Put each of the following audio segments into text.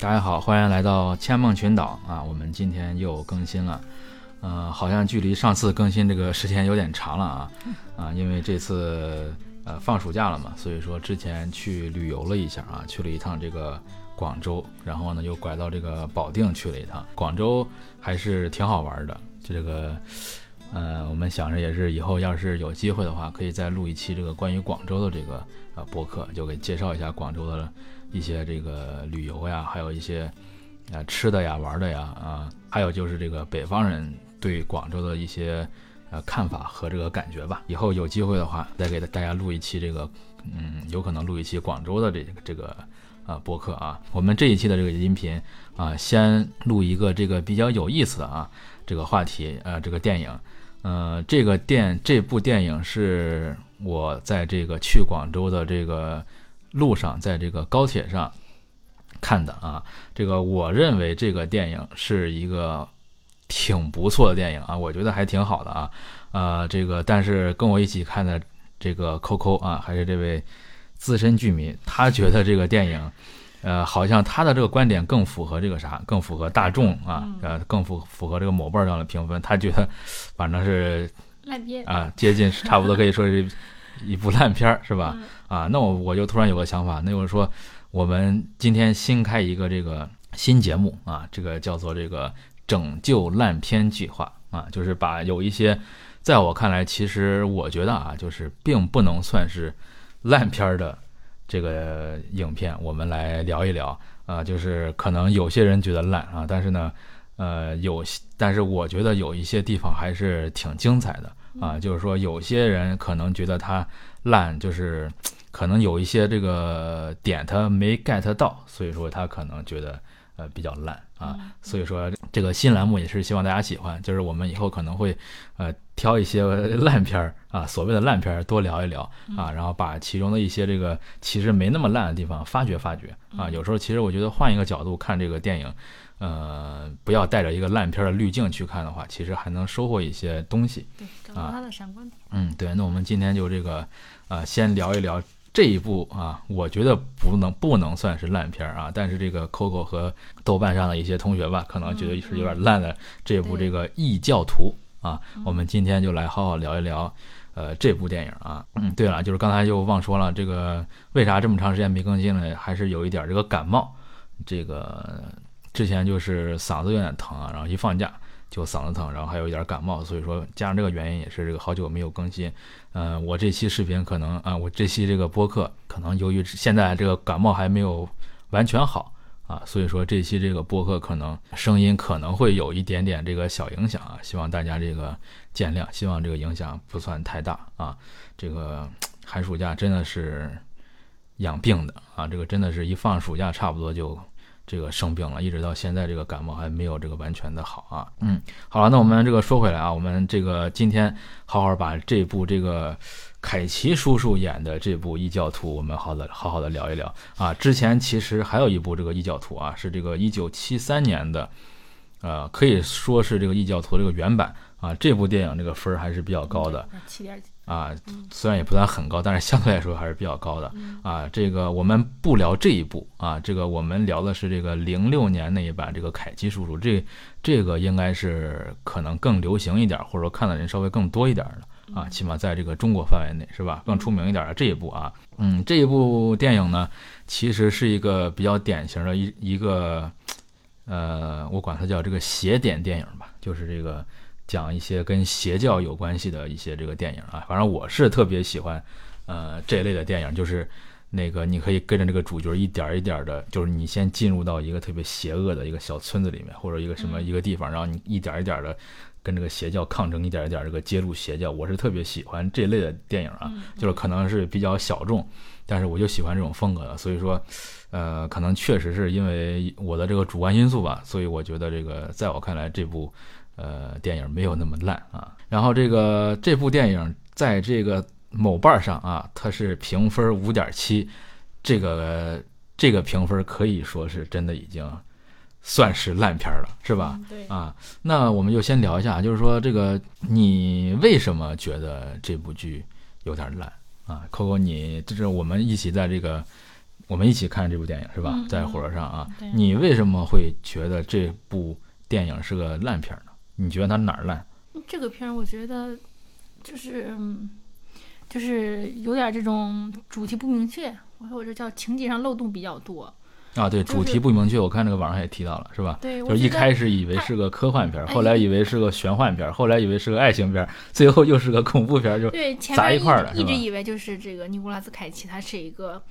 大家好，欢迎来到千梦群岛啊！我们今天又更新了，呃，好像距离上次更新这个时间有点长了啊啊！因为这次呃放暑假了嘛，所以说之前去旅游了一下啊，去了一趟这个广州，然后呢又拐到这个保定去了一趟。广州还是挺好玩的，这个。呃，我们想着也是以后要是有机会的话，可以再录一期这个关于广州的这个呃播客，就给介绍一下广州的一些这个旅游呀，还有一些呃吃的呀、玩的呀啊，还有就是这个北方人对广州的一些呃看法和这个感觉吧。以后有机会的话，再给大家录一期这个，嗯，有可能录一期广州的这个这个啊播客啊。我们这一期的这个音频啊，先录一个这个比较有意思的啊这个话题呃这个电影。呃，这个电这部电影是我在这个去广州的这个路上，在这个高铁上看的啊。这个我认为这个电影是一个挺不错的电影啊，我觉得还挺好的啊。呃，这个但是跟我一起看的这个 Coco 啊，还是这位资深剧迷，他觉得这个电影。呃，好像他的这个观点更符合这个啥，更符合大众啊，呃，更符符合这个某瓣上的评分。他觉得，反正是烂片啊，接近差不多可以说是一部烂片儿，是吧？啊，那我我就突然有个想法，那就是说，我们今天新开一个这个新节目啊，这个叫做这个拯救烂片计划啊，就是把有一些在我看来，其实我觉得啊，就是并不能算是烂片的。这个影片我们来聊一聊。啊，就是可能有些人觉得烂啊，但是呢，呃，有，但是我觉得有一些地方还是挺精彩的啊，就是说有些人可能觉得它烂，就是可能有一些这个点他没 get 到，所以说他可能觉得呃比较烂啊，所以说这个新栏目也是希望大家喜欢，就是我们以后可能会呃。挑一些 烂片儿啊，所谓的烂片儿多聊一聊啊，然后把其中的一些这个其实没那么烂的地方发掘发掘啊。有时候其实我觉得换一个角度看这个电影，呃，不要带着一个烂片的滤镜去看的话，其实还能收获一些东西。对，找到他的闪光点。嗯，对。那我们今天就这个呃，先聊一聊这一部啊，我觉得不能不能算是烂片儿啊，但是这个 Coco 和豆瓣上的一些同学吧，可能觉得是有点烂的这部这个异教徒。啊，我们今天就来好好聊一聊，呃，这部电影啊。嗯，对了，就是刚才又忘说了，这个为啥这么长时间没更新了？还是有一点这个感冒，这个之前就是嗓子有点疼啊，然后一放假就嗓子疼，然后还有一点感冒，所以说加上这个原因也是这个好久没有更新。嗯，我这期视频可能啊，我这期这个播客可能由于现在这个感冒还没有完全好。啊，所以说这期这个播客可能声音可能会有一点点这个小影响啊，希望大家这个见谅，希望这个影响不算太大啊。这个寒暑假真的是养病的啊，这个真的是一放暑假差不多就这个生病了，一直到现在这个感冒还没有这个完全的好啊。嗯，好了，那我们这个说回来啊，我们这个今天好好把这部这个。凯奇叔叔演的这部《异教徒》，我们好的好好的聊一聊啊。之前其实还有一部这个《异教徒》啊，是这个一九七三年的，呃，可以说是这个《异教徒》这个原版啊。这部电影这个分儿还是比较高的，七点几啊，虽然也不算很高，但是相对来说还是比较高的啊。这个我们不聊这一部啊，这个我们聊的是这个零六年那一版这个凯奇叔叔，这这个应该是可能更流行一点，或者说看的人稍微更多一点的。啊，起码在这个中国范围内是吧？更出名一点的这一部啊，嗯，这一部电影呢，其实是一个比较典型的一一个，呃，我管它叫这个邪典电影吧，就是这个讲一些跟邪教有关系的一些这个电影啊。反正我是特别喜欢，呃，这一类的电影，就是那个你可以跟着这个主角一点一点的，就是你先进入到一个特别邪恶的一个小村子里面，或者一个什么一个地方，然后你一点一点的。跟这个邪教抗争，一点一点这个揭露邪教，我是特别喜欢这类的电影啊，就是可能是比较小众，但是我就喜欢这种风格的，所以说，呃，可能确实是因为我的这个主观因素吧，所以我觉得这个在我看来这部呃电影没有那么烂啊。然后这个这部电影在这个某瓣上啊，它是评分五点七，这个这个评分可以说是真的已经。算是烂片了，是吧？对啊，那我们就先聊一下，就是说这个你为什么觉得这部剧有点烂啊？Coco，你就是我们一起在这个我们一起看这部电影是吧？嗯在火车上啊，你为什么会觉得这部电影是个烂片呢？你觉得它哪儿烂？这个片儿我觉得就是嗯就是有点这种主题不明确，我我这叫情节上漏洞比较多。啊，对，主题不明确，我看这个网上也提到了，是吧？对，就是一开始以为是个科幻片儿，哎后来以为是个玄幻片儿，后来以为是个爱情片儿，最后又是个恐怖片儿，就对前砸面一块儿了一直以为就是这个尼古拉斯凯奇，他是一个。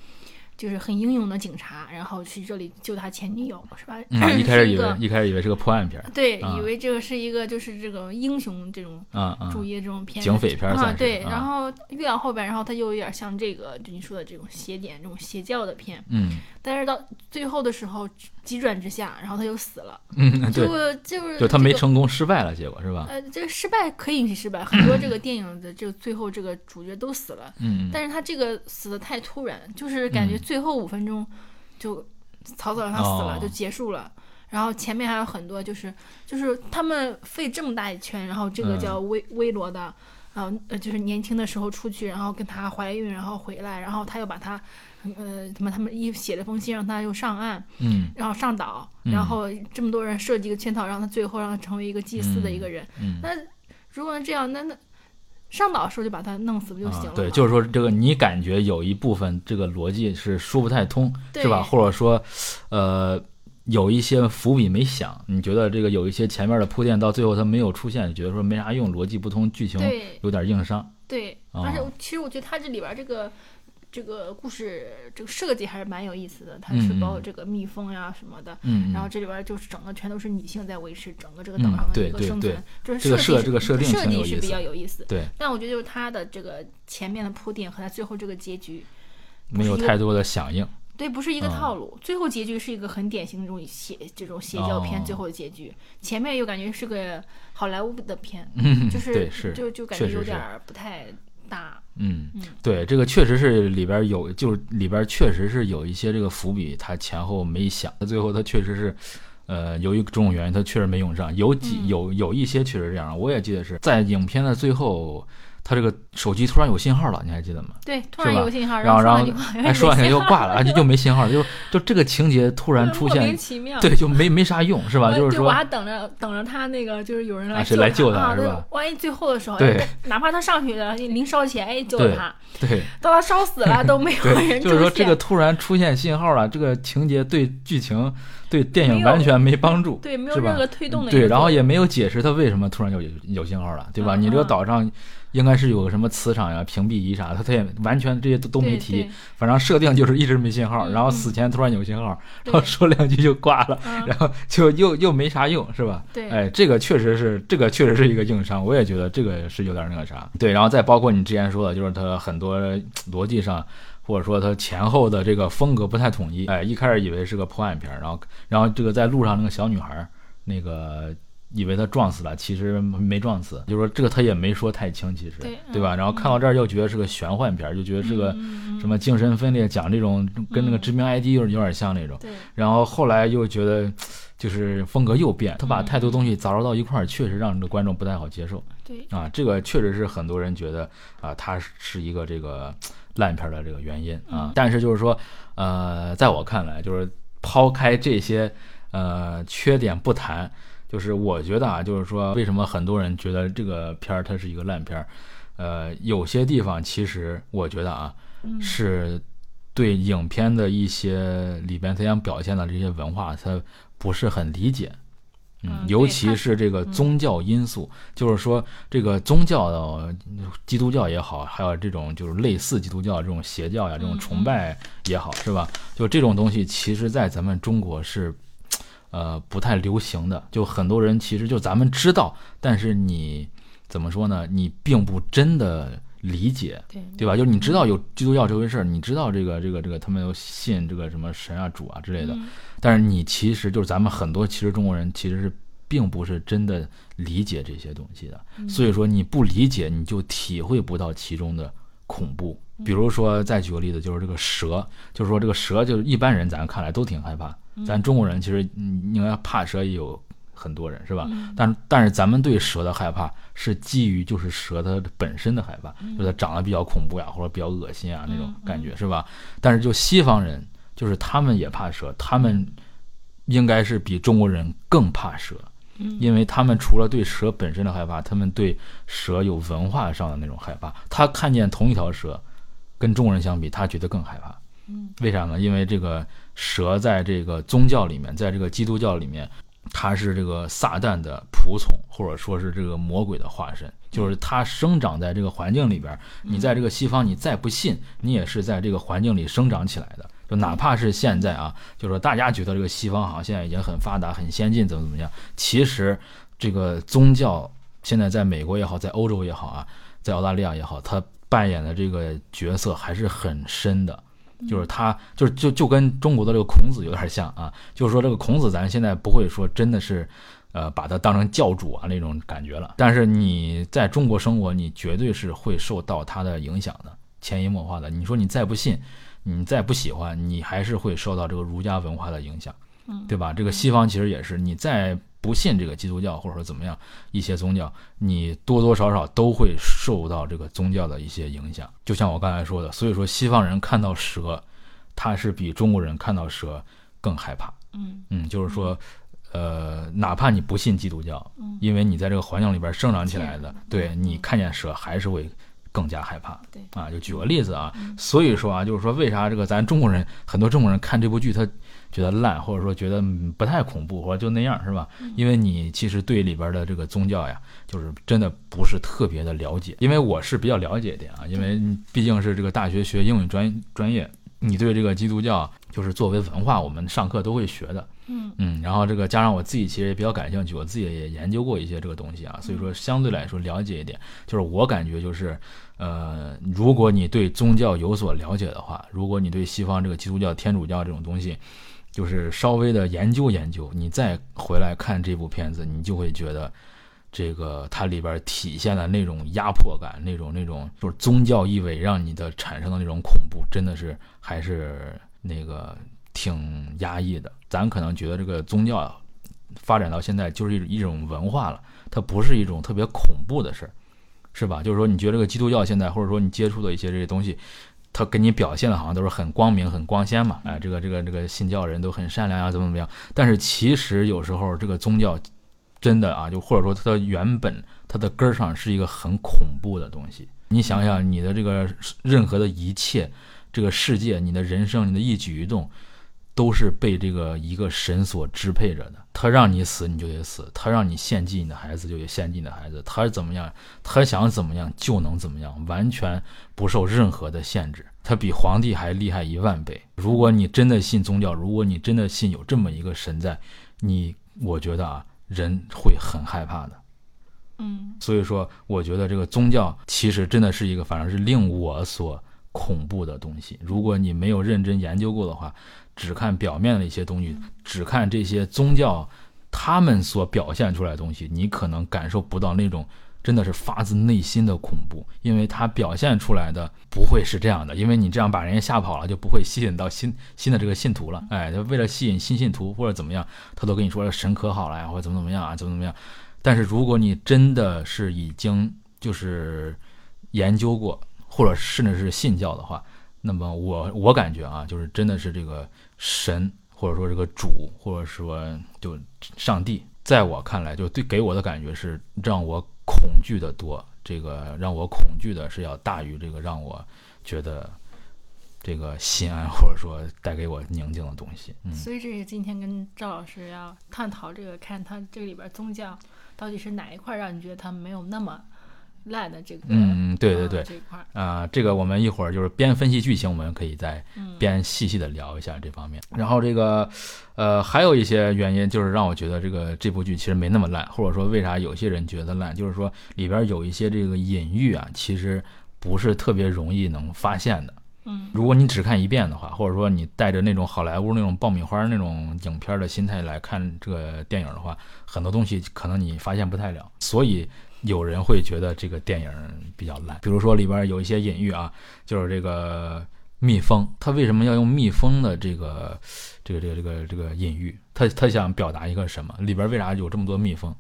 就是很英勇的警察，然后去这里救他前女友，是吧？嗯，一开始以为一开始以为是个破案片，对，啊以为这个是一个就是这种英雄这种啊啊，主义的这种片，警匪片啊，对。啊然后越往后边，然后他就有点像这个，就你说的这种邪典、这种邪教的片。嗯但是到最后的时候，急转直下，然后他又死了，嗯，对，就就是就他没成功，失败了，结果是吧？呃，这个失败可以允许失败，很多这个电影的这个最后这个主角都死了，嗯嗯但是他这个死的太突然，就是感觉嗯最后五分钟就草草让他死了，哦就结束了。然后前面还有很多，就是就是他们费这么大一圈，然后这个嗯叫威威罗的，呃就是年轻的时候出去，然后跟她怀孕，然后回来，然后他又把她呃他们他们一写了封信让他又上岸，嗯然后上岛，嗯然后这么多人设计一个圈套，让他最后让他成为一个祭祀的一个人。嗯那如果这样，那那上岛的时候就把他弄死不就行了对，就是说这个你感觉有一部分这个逻辑是说不太通，是吧？或者说，呃，有一些伏笔没想，你觉得这个有一些前面的铺垫到最后它没有出现，你觉得说没啥用，逻辑不通，剧情有点硬伤。对，哦而且我其实我觉得他这里边这个这个故事这个设计还是蛮有意思的，它是嗯包括这个蜜蜂呀什么的。嗯，然后这里边就是整个全都是女性在维持整个这个嗯岛上的对对对一个生存，就是这个设设计这个设定设计是比较有意思。对，但我觉得就是它的这个前面的铺垫和它最后这个结局，没有太多的响应。对，不是一个嗯套路。最后结局是一个很典型的这种邪这种邪教片，哦最后的结局，前面又感觉是个好莱坞的片，嗯，就是是，就就感觉有点儿不太搭。嗯嗯，对，这个确实是里边有，就是里边确实是有一些这个伏笔，他前后没想，最后他确实是，呃，由于种种原因，他确实没用上。有几嗯有有一些确实这样，我也记得是在影片的最后，他这个手机突然有信号了，你还记得吗？对，突然有信号，然后然后说两句话，哎，说两下又挂了，而且 就没信号了，就就这个情节突然 出现莫名现，其妙。对，就没没啥用，是吧？就是说对我还等着等着他那个，就是有人来啊谁来救他是吧万一最后的时候，对哎哪怕他上去了，临烧前哎救了他，对。到他烧死了 都没有对，人出就是说这个突然出现信号了，这个情节对剧情、对电影完全没帮助，对，没有任何推动的一对，然后也没有解释他为什么突然有有信号了，对吧？嗯你这个嗯岛上应该是有个什么磁场呀、屏蔽仪啥，他他也完全这些都都没提，反正设定就是一直没信号，嗯然后嗯死前突然有信号，对然后说两句就挂了，嗯然后就又又没啥用，是吧？对哎，这个确实是，这个确实是一个硬伤，我也觉得这个是有点那个啥。对，然后再包括你之前说的，就是他很多逻辑上，或者说它前后的这个风格不太统一。哎，一开始以为是个破案片儿，然后然后这个在路上那个小女孩儿，那个以为他撞死了，其实没撞死，就是说这个他也没说太清，其实对对吧？嗯然后看到这儿又觉得是个玄幻片儿，就觉得是个嗯什么精神分裂，讲这种跟那个嗯致命 ID 有有点像那种。对然后后来又觉得，就是风格又变，他把嗯太多东西杂糅到一块儿，确实让这个观众不太好接受对啊。这个确实是很多人觉得啊，他是一个这个烂片儿的这个原因啊嗯。但是就是说，呃，在我看来，就是抛开这些呃缺点不谈，就是我觉得啊，就是说为什么很多人觉得这个片儿它是一个烂片儿，呃，有些地方其实我觉得啊，嗯是对影片的一些里边他想表现的这些文化，他不是很理解。嗯尤其是这个嗯宗教因素，就是说这个宗教的基督教也好，还有这种就是类似基督教这种邪教呀，这种嗯崇拜也好，是吧？就这种东西，其实在咱们中国是，呃，不太流行的。就很多人其实就咱们知道，但是你怎么说呢？你并不真的理解，对对吧？就是你知道有基督教这回事儿，你知道这个这个这个他们有信这个什么神啊主啊之类的，嗯但是你其实就是咱们很多其实中国人其实是并不是真的理解这些东西的，嗯所以说你不理解，你就体会不到其中的恐怖。比如说，再举个例子，就是这个蛇，就是说这个蛇，就是一般人咱看来都挺害怕，咱中国人其实嗯应该怕蛇也有很多人是吧？嗯但但是咱们对蛇的害怕是基于就是蛇它本身的害怕，嗯就是它长得比较恐怖呀，或者比较恶心啊那种嗯感觉是吧？但是就西方人就是他们也怕蛇，他们应该是比中国人更怕蛇，嗯因为他们除了对蛇本身的害怕，他们对蛇有文化上的那种害怕。他看见同一条蛇，跟中国人相比，他觉得更害怕。嗯，为啥呢？因为这个蛇在这个宗教里面，在这个基督教里面，它是这个撒旦的仆从，或者说是这个魔鬼的化身。就是它生长在这个环境里边，你在这个西方，你再不信，你也是在这个环境里生长起来的。就哪怕是现在啊，就是说大家觉得这个西方好像现在已经很发达、很先进，怎么怎么样，其实这个宗教现在在美国也好，在欧洲也好啊，在澳大利亚也好，它扮演的这个角色还是很深的。就是他，就是就就跟中国的这个孔子有点像啊，就是说这个孔子，咱现在不会说真的是，呃，把他当成教主啊那种感觉了。但是你在中国生活，你绝对是会受到他的影响的，潜移默化的。你说你再不信，你再不喜欢，你还是会受到这个儒家文化的影响，对吧？这个西方其实也是，你再不信这个基督教或者说怎么样一些宗教，你多多少少都会受到这个宗教的一些影响。就像我刚才说的，所以说西方人看到蛇，他是比中国人看到蛇更害怕。嗯嗯，就是说，呃，哪怕你不信基督教，因为你在这个环境里边生长起来的，对你看见蛇还是会更加害怕。对啊，就举个例子啊，所以说啊，就是说为啥这个咱中国人很多中国人看这部剧他觉得烂，或者说觉得嗯不太恐怖，或者就那样是吧？因为你其实对里边的这个宗教呀，就是真的不是特别的了解。因为我是比较了解一点啊，因为毕竟是这个大学学英语专专业，你对这个基督教就是作为文化，我们上课都会学的。嗯嗯，然后这个加上我自己其实也比较感兴趣，我自己也研究过一些这个东西啊，所以说相对来说了解一点。就是我感觉就是，呃，如果你对宗教有所了解的话，如果你对西方这个基督教、天主教这种东西，就是稍微的研究研究，你再回来看这部片子，你就会觉得。这个它里边体现的那种压迫感，那种那种就是宗教意味，让你的产生的那种恐怖，真的是还是那个挺压抑的。咱可能觉得这个宗教，发展到现在就是一一种文化了，它不是一种特别恐怖的事儿，是吧？就是说，你觉得这个基督教现在，或者说你接触的一些这些东西，它给你表现的好像都是很光明、很光鲜嘛，哎，这个这个这个信教人都很善良呀，怎么怎么样？但是其实有时候这个宗教真的啊，就或者说它的原本它的根儿上是一个很恐怖的东西。你想想，你的这个任何的一切，这个世界，你的人生，你的一举一动，都是被这个一个神所支配着的。他让你死，你就得死；他让你献祭你的孩子，就得献祭你的孩子。他怎么样，他想怎么样就能怎么样，完全不受任何的限制。他比皇帝还厉害一万倍。如果你真的信宗教，如果你真的信有这么一个神在，你，我觉得啊，人会很害怕的。嗯所以说，我觉得这个宗教其实真的是一个，反而是令我所恐怖的东西。如果你没有认真研究过的话，只看表面的一些东西，只看这些宗教他们所表现出来的东西，你可能感受不到那种真的是发自内心的恐怖，因为它表现出来的不会是这样的。因为你这样把人家吓跑了，就不会吸引到新新的这个信徒了。哎，他为了吸引新信徒或者怎么样，他都跟你说神可好了呀，或者怎么怎么样啊，怎么怎么样。但是如果你真的是已经就是研究过，或者甚至是信教的话，那么我我感觉啊，就是真的是这个神或者说这个主或者说就上帝，在我看来，就对给我的感觉是让我恐惧的多。这个让我恐惧的是要大于这个让我觉得这个心安或者说带给我宁静的东西。嗯。所以这是今天跟赵老师要探讨这个，看他这里边宗教到底是哪一块让你觉得他没有那么烂的这个，嗯，对对呃对，这块儿，啊、这个我们一会儿就是边分析剧情，我们可以再嗯边细细的聊一下这方面。然后这个，呃，还有一些原因就是让我觉得这个这部剧其实没那么烂，或者说为啥有些人觉得烂，就是说里边有一些这个隐喻啊，其实不是特别容易能发现的。嗯如果你只看一遍的话，或者说你带着那种好莱坞那种爆米花那种影片的心态来看这个电影的话，很多东西可能你发现不太了。所以有人会觉得这个电影比较烂。比如说里边有一些隐喻啊，就是这个蜜蜂，它为什么要用蜜蜂的这个这个这个这个这个隐喻？它它想表达一个什么？里边为啥有这么多蜜蜂？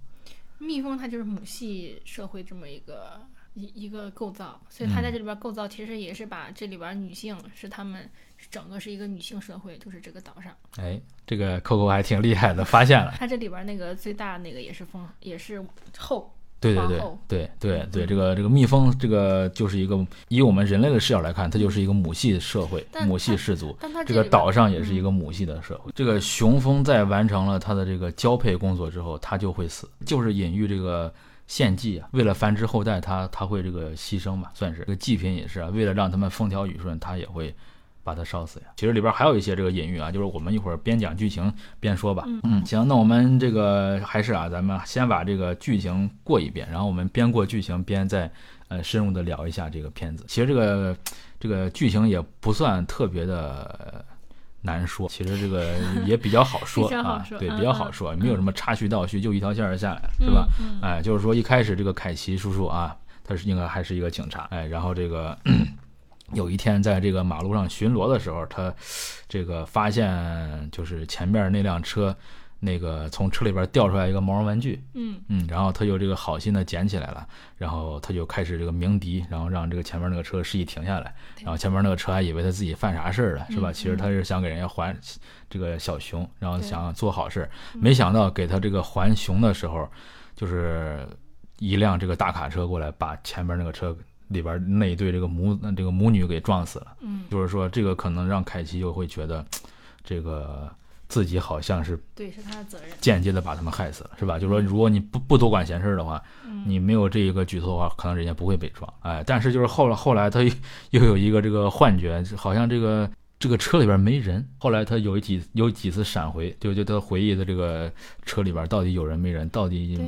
蜜蜂它就是母系社会这么一个一一个构造，所以他嗯在这里边构造其实也是把这里边女性是他们整个是一个女性社会，就是这个岛上。哎，这个 Coco 还挺厉害的，发现了。它这里边那个最大那个也是蜂，也是后，对对对对对对，这个这个蜜蜂，这个就是一个以我们人类的视角来看，它就是一个母系社会、母系氏族。这个岛上也是一个母系的社会。这个雄蜂在完成了它的这个交配工作之后，它就会死，就是隐喻这个献祭啊，为了繁殖后代，它它会这个牺牲嘛，算是这个祭品也是啊，为了让它们风调雨顺，它也会。把它烧死呀！其实里边还有一些这个隐喻啊，就是我们一会儿边讲剧情边说吧。嗯，行，那我们这个还是啊，咱们先把这个剧情过一遍，然后我们边过剧情边再呃深入的聊一下这个片子。其实这个这个剧情也不算特别的呃难说，其实这个 也比较好说啊，对，比较好说，没有什么插叙倒叙，就一条线儿下来，是吧？嗯哎，就是说一开始这个凯奇叔叔啊，他是应该还是一个警察，哎，然后这个有一天在这个马路上巡逻的时候，他这个发现就是前面那辆车。那个从车里边掉出来一个毛绒玩具，嗯。嗯，然后他就这个好心的捡起来了，然后他就开始这个鸣笛，然后让这个前面那个车示意停下来，然后前面那个车还以为他自己犯啥事儿了，是吧？嗯其实他是想给人家还这个小熊，然后想做好事没想到给他这个还熊的时候，就是一辆这个大卡车过来，把前面那个车里边那一对这个母这个母女给撞死了。嗯，就是说，这个可能让凯奇又会觉得，这个自己好像是对，是他的责任。间接的把他们害死了，是吧？就是说，如果你不不多管闲事的话，嗯你没有这一个举措的话，可能人家不会被撞。哎，但是就是后来 后来他又有一个这个幻觉，好像这个这个车里边没人。后来他有几有几次闪回，就就他回忆的这个车里边到底有人没人，到底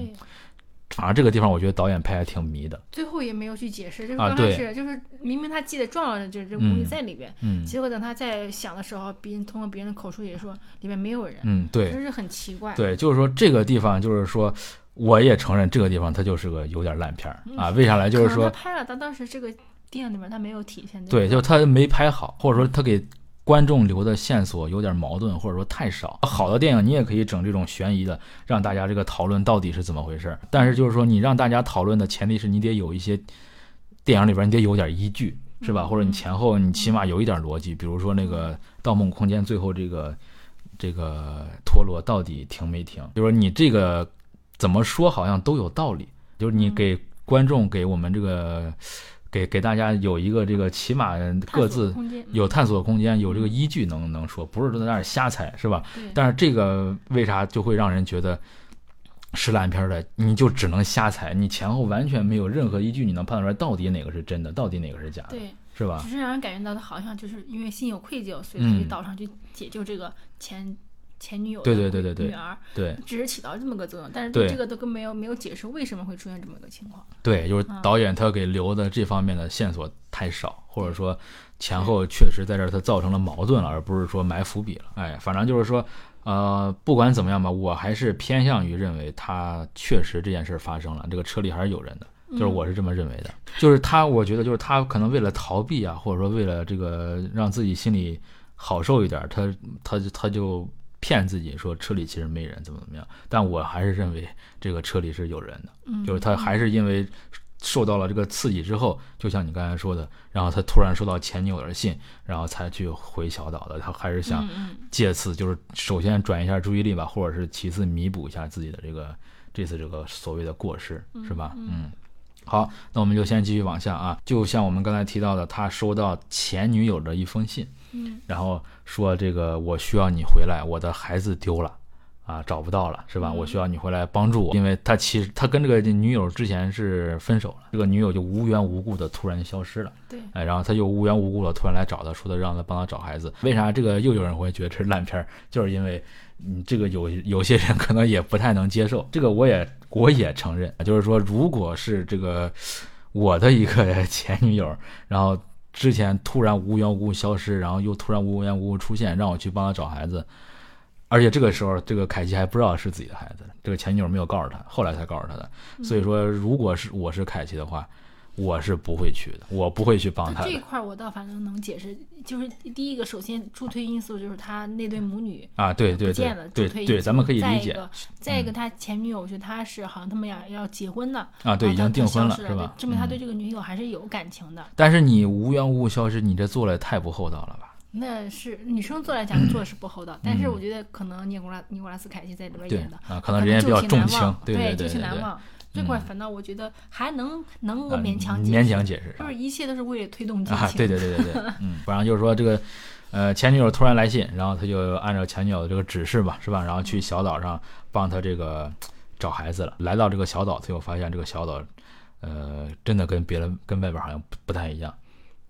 对，反正这个地方我觉得导演拍还挺迷的。最后也没有去解释，就是刚开啊对始就是明明他记得撞了，就是这母女嗯在里边，嗯结果等他在想的时候，别人通过别人的口述也说里面没有人，嗯，对就是很奇怪。对，就是说这个地方就是说。我也承认这个地方它就是个有点烂片儿啊，为啥来？就是说他拍了，但当时这个电影里面他没有体现。对，就他没拍好，或者说他给观众留的线索有点矛盾，或者说太少。好的电影你也可以整这种悬疑的，让大家这个讨论到底是怎么回事。但是就是说，你让大家讨论的前提是你得有一些电影里边你得有点依据，是吧？嗯或者你前后你起码有一点逻辑。比如说那个《盗梦空间》最后这个这个陀螺到底停没停？就是说你这个怎么说好像都有道理，就是你嗯给观众给我们这个。给给大家有一个这个起码各自有探索空间，有这个依据能能说，不是说在那儿瞎猜，是吧？对但是这个为啥就会让人觉得是烂片儿的？你就只能瞎猜，你前后完全没有任何依据，你能判断出来到底哪个是真的，到底哪个是假的，对，是吧只？是让人感觉到他好像就是因为心有愧疚，所以他嗯去岛上去解救这个前前女友的对对对对对女儿，对只是起到这么个作用，但是对这个都跟没有没有解释为什么会出现这么一个情况。对，就是嗯导演他给留的这方面的线索太少，或者说前后确实在这儿他造成了矛盾了，而不是说埋伏笔了。哎，反正就是说，呃，不管怎么样吧，我还是偏向于认为他确实这件事发生了，这个车里还是有人的。就是我是这么认为的，就是他，我觉得就是他可能为了逃避啊，或者说为了这个让自己心里好受一点，他他就他就骗自己说车里其实没人，怎么怎么样。但我还是认为这个车里是有人的，嗯，就是他还是因为受到了这个刺激之后，就像你刚才说的，然后他突然收到前女友的信，然后才去回小岛的。他还是想借此就是首先转移一下注意力吧，或者是其次弥补一下自己的这个这次这个所谓的过失，是吧？嗯。好，那我们就先继续往下啊。就像我们刚才提到的，他收到前女友的一封信，嗯然后说这个我需要你回来，我的孩子丢了。啊，找不到了是吧？嗯我需要你回来帮助我，因为他其实他跟这个女友之前是分手了，这个女友就无缘无故的突然消失了，对，哎，然后他就无缘无故的突然来找他，说的让他帮他找孩子。为啥这个又有人会觉得这是烂片儿？就是因为嗯，这个有有些人可能也不太能接受，这个我也我也承认，就是说，如果是这个我的一个前女友，然后之前突然无缘无故消失，然后又突然无缘无故出现，让我去帮他找孩子，而且这个时候这个凯奇还不知道是自己的孩子，这个前女友没有告诉他，后来才告诉他的。所以说，如果是我是凯奇的话，我是不会去的，我不会去帮他这一块我倒反正能解释，就是第一个，首先助推因素就是他那对母女啊，对对对不见了，对对，咱们可以理解嗯再一个，再一个，他前女友是他是好像他们俩要结婚的啊，对，已经订婚了是吧？证明他嗯对这个女友还是有感情的。但是你无缘无故消失，你这做的太不厚道了吧？那是女生做来讲做的是不厚道，但是我觉得可能尼古拉尼古拉斯凯奇在里边嗯对演的，啊，可可能人家比较重情忘，对对旧情对对，难忘。这块反倒我觉得还能能勉强解勉强解释就是一切都是为了推动剧情？啊，对对对对对，嗯，不然就是说这个，呃，前女友突然来信，然后他就按照前女友的这个指示吧，是吧？然后去小岛上帮他这个找孩子了。来到这个小岛，最后发现这个小岛，呃，真的跟别人跟外边好像不不太一样。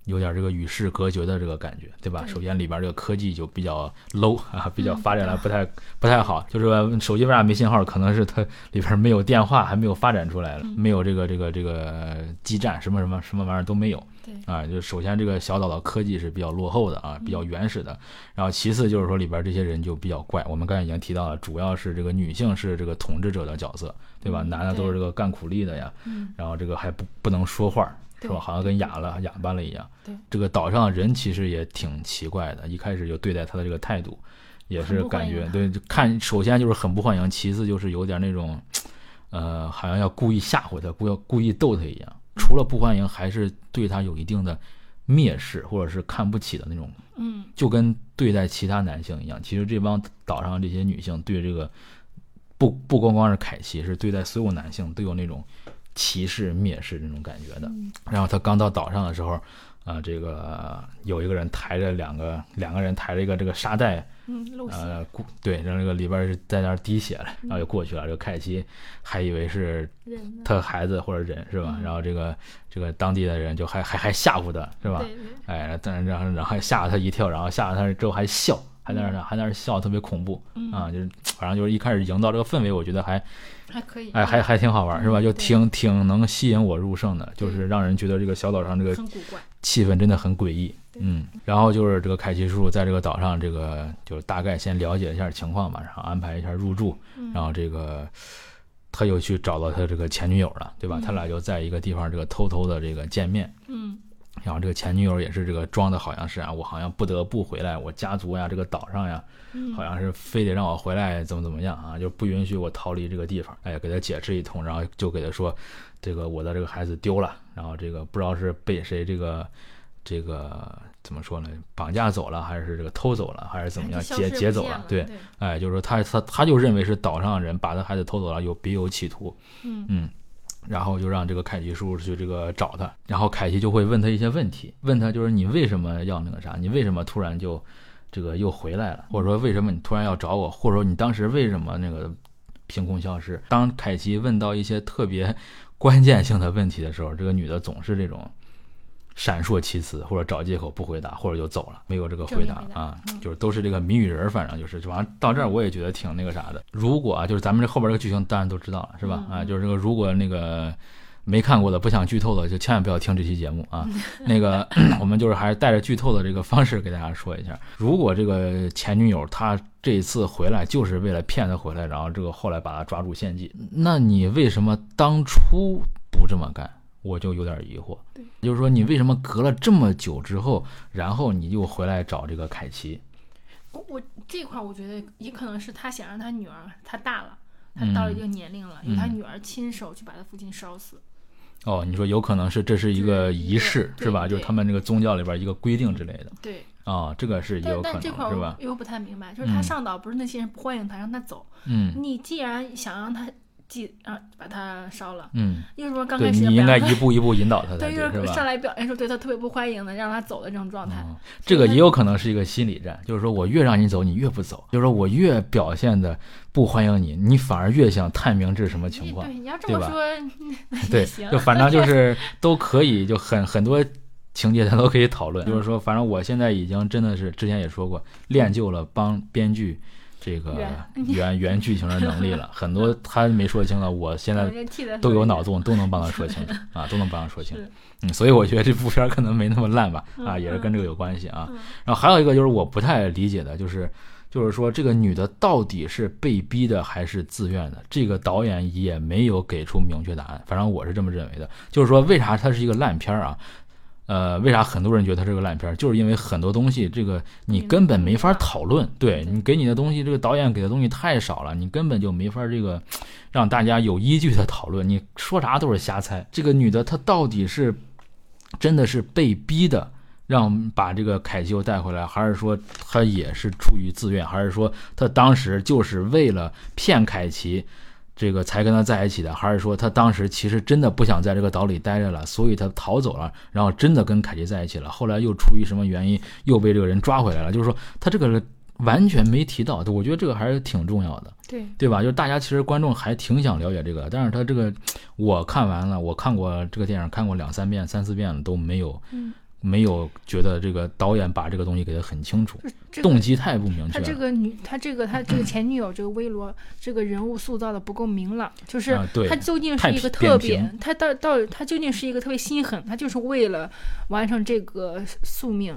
有点这个与世隔绝的这个感觉，对吧？对首先里边这个科技就比较 low 啊，比较嗯发展的不太不太好。就是说手机为啥没信号？可能是它里边没有电话，还没有发展出来了，嗯没有这个这个这个基站，什么什么什么玩意儿都没有。对啊，就首先这个小岛的科技是比较落后的啊，比嗯较原始的。然后其次就是说里边这些人就比较怪，我们刚才已经提到了，主要是这个女性是这个统治者的角色，对吧？嗯男的都是这个干苦力的呀，嗯，然后这个还不不能说话，是吧？好像跟哑了哑巴了一样。对，这个岛上人其实也挺奇怪的，一开始就对待他的这个态度，也是感觉对，就看首先就是很不欢迎，其次就是有点那种，呃，好像要故意吓唬他，故要故意逗他一样。除了不欢迎，还是对他有一定的蔑视或者是看不起的那种，嗯，就跟对待其他男性一样。其实这帮岛上这些女性对这个不不光光是凯奇，是对待所有男性都有那种歧视、蔑视那种感觉的。嗯然后他刚到岛上的时候，啊、这个有一个人抬着两个两个人抬着一个这个沙袋，嗯，呃，故对，然后这个里边是在那儿滴血了，然后嗯就过去了。这个凯奇还以为是他孩子或者人是吧？嗯然后这个这个当地的人就还还还吓唬他是吧？哎，但是然后然后还吓了他一跳，然后吓了他之后还笑，还在那儿还在那儿笑，特别恐怖嗯啊！就是反正就是一开始营造这个氛围，我觉得还还可以，哎还还挺好玩是吧？嗯就挺挺能吸引我入胜的，就是让人觉得这个小岛上这个气氛真的很诡异。嗯，然后就是这个凯奇叔叔在这个岛上，这个就是大概先了解一下情况吧，然后安排一下入住，嗯。然后这个他又去找到他这个前女友了，对吧？嗯。他俩就在一个地方这个偷偷的这个见面，嗯。然后这个前女友也是这个装的好像是啊，我好像不得不回来，我家族呀这个岛上呀，嗯，好像是非得让我回来，怎么怎么样啊，就不允许我逃离这个地方。哎，给他解释一通，然后就给他说，这个我的这个孩子丢了，然后这个不知道是被谁这个这个怎么说呢，绑架走了，还是这个偷走了，还是怎么样劫劫走了？对，对，哎，就是说他他他就认为是岛上人把他孩子偷走了，有别有企图，嗯嗯。然后就让这个凯奇叔叔去这个找他，然后凯奇就会问他一些问题，问他就是你为什么要那个啥，你为什么突然就这个又回来了，或者说为什么你突然要找我，或者说你当时为什么那个凭空消失？当凯奇问到一些特别 关键性的问题的时候，这个女的总是这种闪烁其词，或者找借口不回答，或者就走了，没有这个回答啊，嗯就是都是这个谜语人，反正就是，反正到这儿我也觉得挺那个啥的。如果啊，就是咱们这后边这个剧情，当然都知道了，是吧？嗯啊，就是这个如果那个。没看过的、不想剧透的，就千万不要听这期节目啊！那个，我们就是还是带着剧透的这个方式给大家说一下。如果这个前女友她这一次回来就是为了骗他回来，然后这个后来把他抓住献祭，那你为什么当初不这么干？我就有点疑惑。对，就是说你为什么隔了这么久之后，然后你又回来找这个凯奇？我我这块儿我觉得也可能是他想让他女儿，他大了，他到了一定年龄了，由他嗯女儿亲手去把他父亲烧死。哦，你说有可能是这是一个仪式是吧？就是他们这个宗教里边一个规定之类的对，啊、这个是也有可能但这块是吧？我又不太明白，就是他嗯上岛不是那些人不欢迎他，让他走。嗯你既然想让他记啊把他烧了，嗯，又是说刚对开始你应该一步一步引导他 才对，就，是吧？又是上来表现出对他特别不欢迎的，让他走的这种状态。嗯，这个也有可能是一个心理战，就是说我越让你走，你越不走；就是说我越表现的不欢迎你，你反而越想探明这是什么情况。对，你要这么说 对，就反正就是都可以，就很很多情节咱都可以讨论。就是说，反正我现在已经真的是之前也说过，练就了帮编剧这个原原原剧情的能力了。很多他没说清了，我现在都。有脑洞，都能帮他说清楚 啊，都能帮他说清楚。嗯，所以我觉得这部片儿可能没那么烂吧，啊，嗯也是跟这个有关系啊。嗯然后还有一个就是我不太理解的，就是就是说这个女的到底是被逼的还是自愿的，这个导演也没有给出明确答案。反正我是这么认为的，就是说为啥它是一个烂片儿啊？呃，为啥很多人觉得它是个烂片？就是因为很多东西这个你根本没法讨论，对你给你的东西，这个导演给的东西太少了，你根本就没法这个让大家有依据的讨论。你说啥都是瞎猜。这个女的她到底是真的是被逼的？让把这个凯奇又带回来，还是说她也是出于自愿，还是说她当时就是为了骗凯奇，这个才跟他在一起的，还是说他当时其实真的不想在这个岛里待着了，所以他逃走了，然后真的跟凯奇在一起了，后来又出于什么原因又被这个人抓回来了？就是说他这个完全没提到，我觉得这个还是挺重要的，对对吧？就是大家其实观众还挺想了解这个，但是他这个我看完了，我看过这个电影看过两三遍、三四遍了都没有。嗯。没有觉得这个导演把这个东西给的很清楚，这动机太不明确。他这个女，他这个他这个前女友这个薇罗这个人物塑造的不够明朗，就是他究竟是一个特别，他到到他究竟是一个特别心狠，他就是为了完成这个宿命。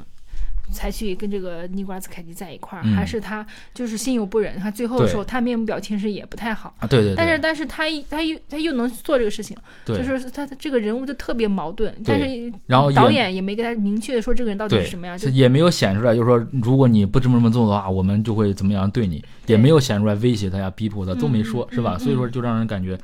才去跟这个尼古拉斯凯奇在一块儿，还是他就是心有不忍？他最后的时候，他面部表情是也不太好啊。对对。但是，但是他他又他又能做这个事情，就是他这个人物就特别矛盾。但是，然后导演也没给他明确的说这个人到底是什么样，也没有显出来，就是说如果你不这么这么做的话，我们就会怎么样对你，也没有显出来威胁他呀、逼迫他，都没说，是吧？所以说，就让人感觉。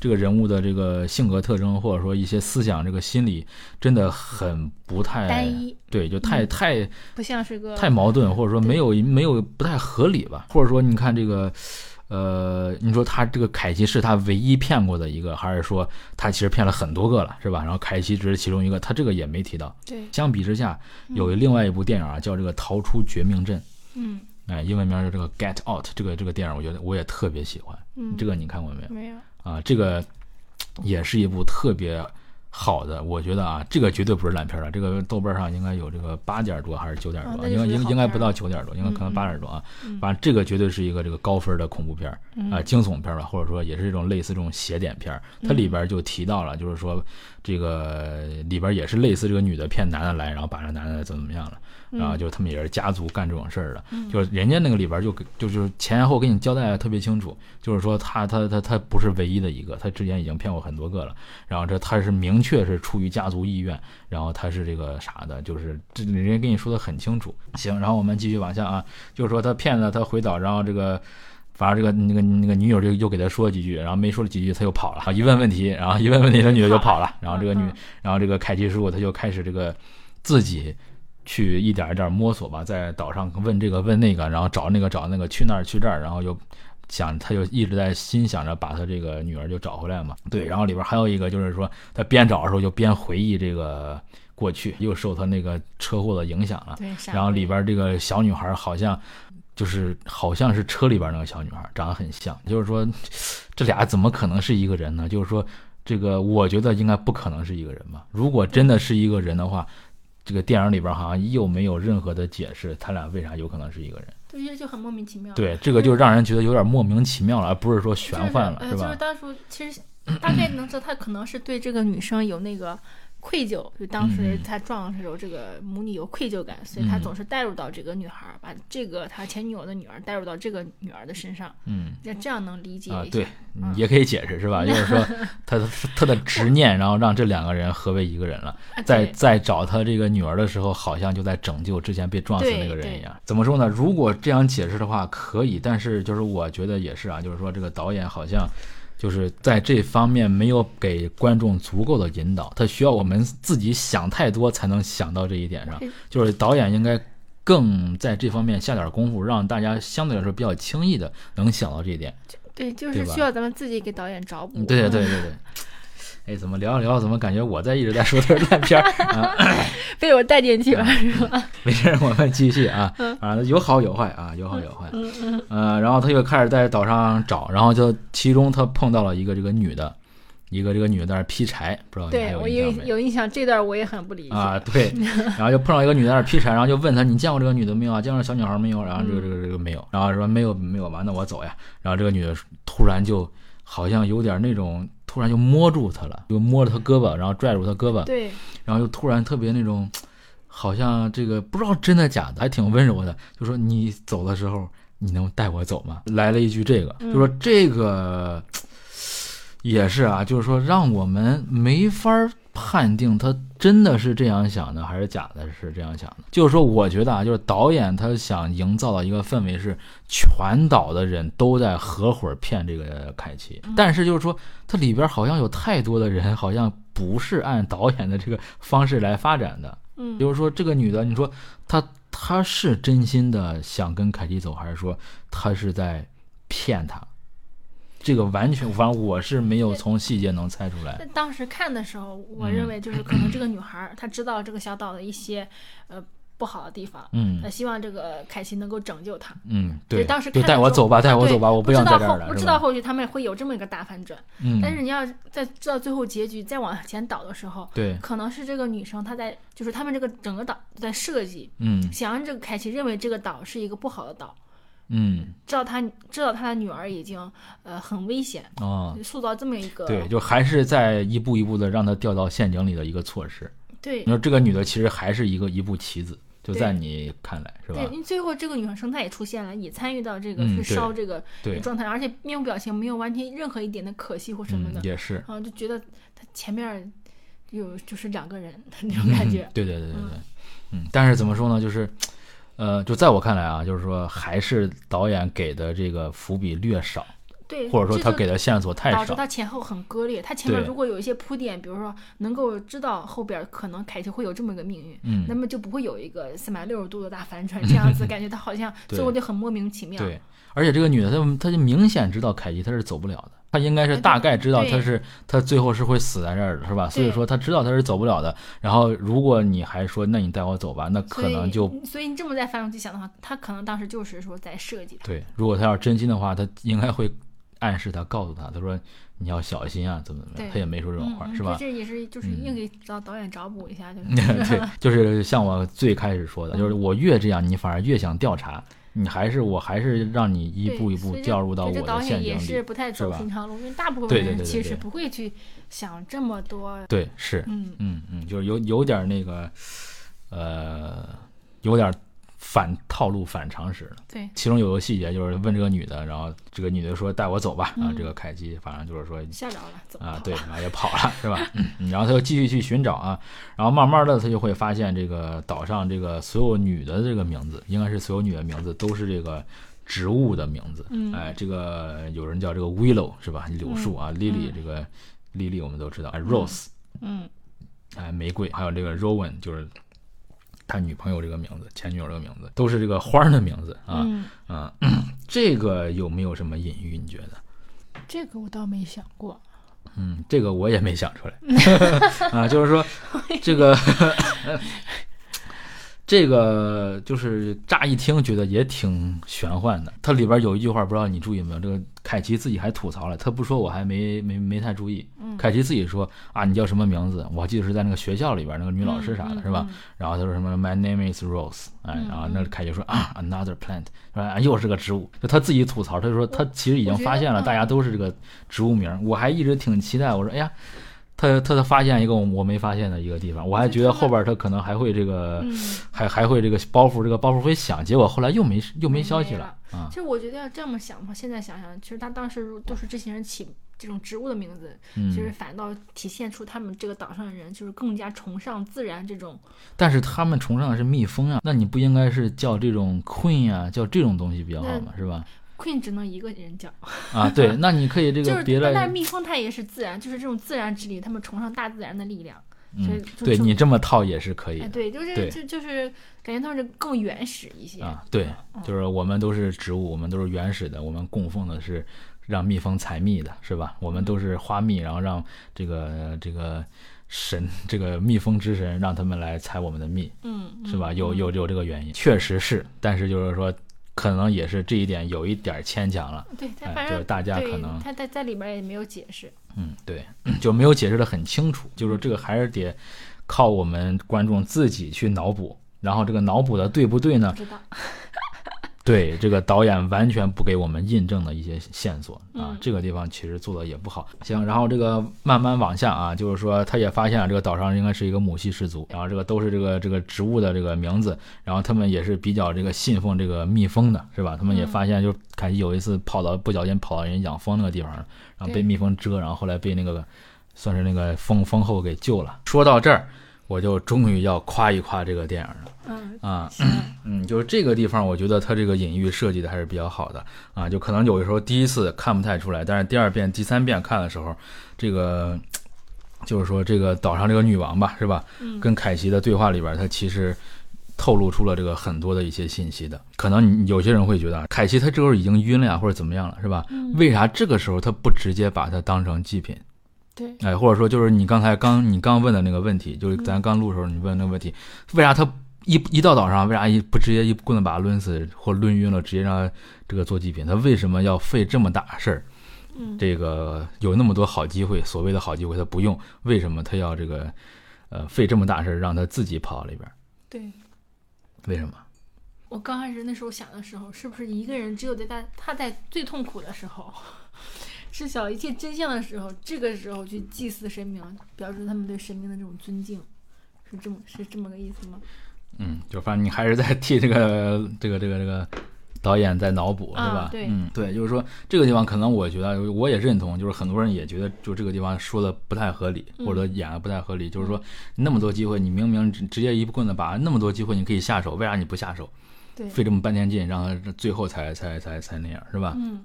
这个人物的这个性格特征，或者说一些思想，这个心理真的很不太单一，对，就太太不像是个太矛盾，或者说没有没有不太合理吧？或者说，你看这个，呃，你说他这个凯奇是他唯一骗过的一个，还是说他其实骗了很多个了，是吧？然后凯奇只是其中一个，他这个也没提到。对，相比之下，有另外一部电影啊，叫这个《逃出绝命镇》。嗯，哎，英文名是这个《Get Out》，这个这个电影，我觉得我也特别喜欢。嗯，这个你看过没有？没有。啊，这个也是一部特别好的，我觉得啊，这个绝对不是烂片了。这个豆瓣上应该有这个八点多还是九点多，应该应应该不到九点多，应该可能八点多啊。反正这个绝对是一个这个高分的恐怖片啊，惊悚片吧，或者说也是这种类似这种邪典片。它里边就提到了，就是说这个里边也是类似这个女的骗男的来，然后把这男的怎么怎么样了。然后就他们也是家族干这种事儿的，就是人家那个里边就就就是前后给你交代的特别清楚，就是说他他他他不是唯一的一个，他之前已经骗过很多个了。然后这他是明确是出于家族意愿，然后他是这个啥的，就是这人家跟你说的很清楚。行，然后我们继续往下啊，就是说他骗了他回岛，然后这个反正这个那个那个女友就又给他说了几句，然后没说了几句他又跑了，一问问题，然后一问问题，这女的就跑了，然后这个女，然后这个凯奇叔他就开始这个自己。去一点一点摸索吧，在岛上问这个问那个，然后找那个找那个，去那儿去这儿，然后又想，他就一直在心想着把他这个女儿就找回来嘛。对，然后里边还有一个就是说，他边找的时候就边回忆这个过去，又受他那个车祸的影响了。对，然后里边这个小女孩好像就是好像是车里边那个小女孩，长得很像。就是说，这俩怎么可能是一个人呢？就是说，这个我觉得应该不可能是一个人吧。如果真的是一个人的话。这个电影里边好像又没有任何的解释，他俩为啥有可能是一个人？对，就很莫名其妙。对，这个就让人觉得有点莫名其妙了，而不是说玄幻了，是吧？就是当初其实大概能知道，他可能是对这个女生有那个。愧疚，就当时他撞的时候，这个母女有愧疚感，所以他总是带入到这个女孩，把这个他前女友的女儿带入到这个女儿的身上。嗯，那这样能理解啊？对，也可以解释是吧？就是说 他他的执念，然后让这两个人合为一个人了。在在找他这个女儿的时候，好像就在拯救之前被撞死那个人一样。怎么说呢？如果这样解释的话，可以，但是就是我觉得也是啊，就是说这个导演好像。就是在这方面没有给观众足够的引导，他需要我们自己想太多才能想到这一点上。就是导演应该更在这方面下点功夫，让大家相对来说比较轻易的能想到这一点。对，就是需要咱们自己给导演找补。对对对对对。哎，怎么聊着聊着，怎么感觉我在一直在说的是烂片儿 啊？被我带进去了是吧？没事，我们继续啊啊，有好有坏啊，有好有坏。嗯然后他就开始在岛上找，然后就其中他碰到了一个这个女的，一个这个女的在那劈柴，不知道对我有有印象，这段我也很不理解啊。对，然后就碰到一个女的在那劈柴，然后就问他：“你见过这个女的没有啊？见过小女孩没有？”然后这个这个这个没有，然后说没有没有完，那我走呀。然后这个女的突然就好像有点那种。突然就摸住他了，就摸着他胳膊，然后拽住他胳膊，对，然后又突然特别那种，好像这个不知道真的假的，还挺温柔的，就说你走的时候你能带我走吗？”来了一句这个，就说这个也是啊，就是说让我们没法判定他真的是这样想的，还是假的是这样想的。就是说，我觉得啊，就是导演他想营造的一个氛围是，全岛的人都在合伙骗这个凯奇。但是就是说，它里边好像有太多的人，好像不是按导演的这个方式来发展的。嗯，比如说这个女的，你说她她是真心的想跟凯奇走，还是说她是在骗他？这个完全，反正我是没有从细节能猜出来。当时看的时候，我认为就是可能这个女孩她知道这个小岛的一些呃不好的地方，嗯，希望这个凯奇能够拯救她。嗯，对，当时就带我走吧，带我走吧，我不要在这儿了。不知道后续他们会有这么一个大反转。嗯，但是你要在知道最后结局再往前倒的时候，对，可能是这个女生她在就是他们这个整个岛在设计，嗯，想让这个凯奇认为这个岛是一个不好的岛。嗯，知道他知道他的女儿已经呃很危险啊，塑造这么一个对，就还是在一步一步的让他掉到陷阱里的一个措施。对，你说这个女的其实还是一个一步棋子，就在你看来是吧？对，因为最后这个女生她也出现了，也参与到这个去烧这个状态，而且面无表情没有完全任何一点的可惜或什么的，也是啊，就觉得他前面有就是两个人那种感觉。对对对对对，嗯，但是怎么说呢，就是。呃，就在我看来啊，就是说还是导演给的这个伏笔略少，对，或者说他给的线索太少，导致他前后很割裂。他前面如果有一些铺垫，比如说能够知道后边可能凯奇会有这么一个命运，嗯，那么就不会有一个三百六十度的大反转，这样子 感觉他好像最后就很莫名其妙。对，而且这个女的，她她就明显知道凯奇她是走不了的。他应该是大概知道他是他最后是会死在这儿的，是吧？所以说他知道他是走不了的。然后如果你还说那你带我走吧，那可能就所以你这么在反复去想的话，他可能当时就是说在设计。对，如果他要真心的话，他应该会暗示他，告诉他，他说你要小心啊，怎么怎么样？他也没说这种话，是吧？这也是就是硬给导导演找补一下，就是 对，就是像我最开始说的，就是我越这样，你反而越想调查。你还是我还是让你一步一步掉入到我的陷阱里，是不太走平常路，因为大部分人其实不会去想这么多。对，是，嗯嗯嗯，就是有有点那个，呃，有点。反套路、反常识的，对，其中有个细节就是问这个女的，然后这个女的说：“带我走吧。”啊，这个凯基反正就是说吓着了，走啊，对，然后也跑了，是吧？然后他又继续去寻找啊，然后慢慢的他就会发现这个岛上这个所有女的这个名字，应该是所有女的名字都是这个植物的名字。哎，这个有人叫这个 willow 是吧？柳树啊，lily 这个 lily 我们都知道，哎，rose，嗯，哎，玫瑰，还有这个 rowan 就是。他女朋友这个名字，前女友这个名字，都是这个花儿的名字啊啊，这个有没有什么隐喻？你觉得？这个我倒没想过。嗯，这个我也没想出来 啊，就是说这个。这个就是乍一听觉得也挺玄幻的。它里边有一句话，不知道你注意没有？这个凯奇自己还吐槽了，他不说我还没没没太注意。凯奇自己说啊，你叫什么名字？我记得是在那个学校里边那个女老师啥的，是吧？然后他说什么 My name is Rose，哎，然后那凯奇说啊，Another plant，说又是个植物。就他自己吐槽，他就说他其实已经发现了，大家都是这个植物名。我还一直挺期待，我说哎呀。他他他发现一个我我没发现的一个地方，我还觉得后边他可能还会这个，还还会这个包袱，这个包袱会响，结果后来又没又没消息了啊。其实我觉得要这么想的话，现在想想，其实他当时都是这些人起这种植物的名字，其实反倒体现出他们这个岛上的人就是更加崇尚自然这种。但是他们崇尚的是蜜蜂啊，那你不应该是叫这种 queen 啊，叫这种东西比较好嘛，是吧？Queen 只能一个人叫 啊，对，那你可以这个别的，但是蜜蜂它也是自然，就是这种自然之力，他们崇尚大自然的力量，所以对你这么套也是可以的，对，就是就就是感觉他们是更原始一些啊，对，就是我们都是植物，我们都是原始的，我们供奉的是让蜜蜂采蜜的，是吧？我们都是花蜜，然后让这个这个神，这个蜜蜂之神让他们来采我们的蜜，嗯，是吧？有有有这个原因，确实是，但是就是说。可能也是这一点有一点牵强了，对，反正大家可能他在在里边也没有解释，嗯，对，就没有解释的很清楚，就是这个还是得靠我们观众自己去脑补，然后这个脑补的对不对呢？不知道，对这个导演完全不给我们印证的一些线索啊，这个地方其实做的也不好。行，然后这个慢慢往下啊，就是说他也发现了这个岛上应该是一个母系氏族，然后这个都是这个这个植物的这个名字，然后他们也是比较这个信奉这个蜜蜂的，是吧？他们也发现就凯西有一次跑到不小心跑到人养蜂那个地方，然后被蜜蜂蛰，然后后来被那个算是那个蜂蜂后给救了。说到这儿。我就终于要夸一夸这个电影了，嗯啊，嗯，就是这个地方，我觉得它这个隐喻设计的还是比较好的啊，就可能有的时候第一次看不太出来，但是第二遍、第三遍看的时候，这个就是说这个岛上这个女王吧，是吧？跟凯奇的对话里边，他其实透露出了这个很多的一些信息的。可能有些人会觉得，凯奇他这时候已经晕了呀，或者怎么样了，是吧？为啥这个时候他不直接把它当成祭品？对，哎，或者说就是你刚才刚你刚问的那个问题，就是咱刚录的时候你问那个问题，为啥他一一到岛上，为啥一不直接一棍子把他抡死或抡晕了，直接让这个做祭品？他为什么要费这么大事儿？嗯，这个有那么多好机会，所谓的好机会他不用，为什么他要这个呃费这么大事儿让他自己跑到里边？对，为什么？我刚开始那时候想的时候，是不是一个人只有在他他在最痛苦的时候？知晓一切真相的时候，这个时候去祭祀神明，表示他们对神明的这种尊敬，是这么是这么个意思吗？嗯，就反正你还是在替这个这个这个这个导演在脑补，是吧？对，嗯，对，就是说这个地方可能我觉得我也认同，就是很多人也觉得就这个地方说的不太合理，或者演的不太合理，就是说那么多机会，你明明直直接一棍子把那么多机会你可以下手，为啥你不下手？对，费这么半天劲，让他最后才才才才那样，是吧？嗯。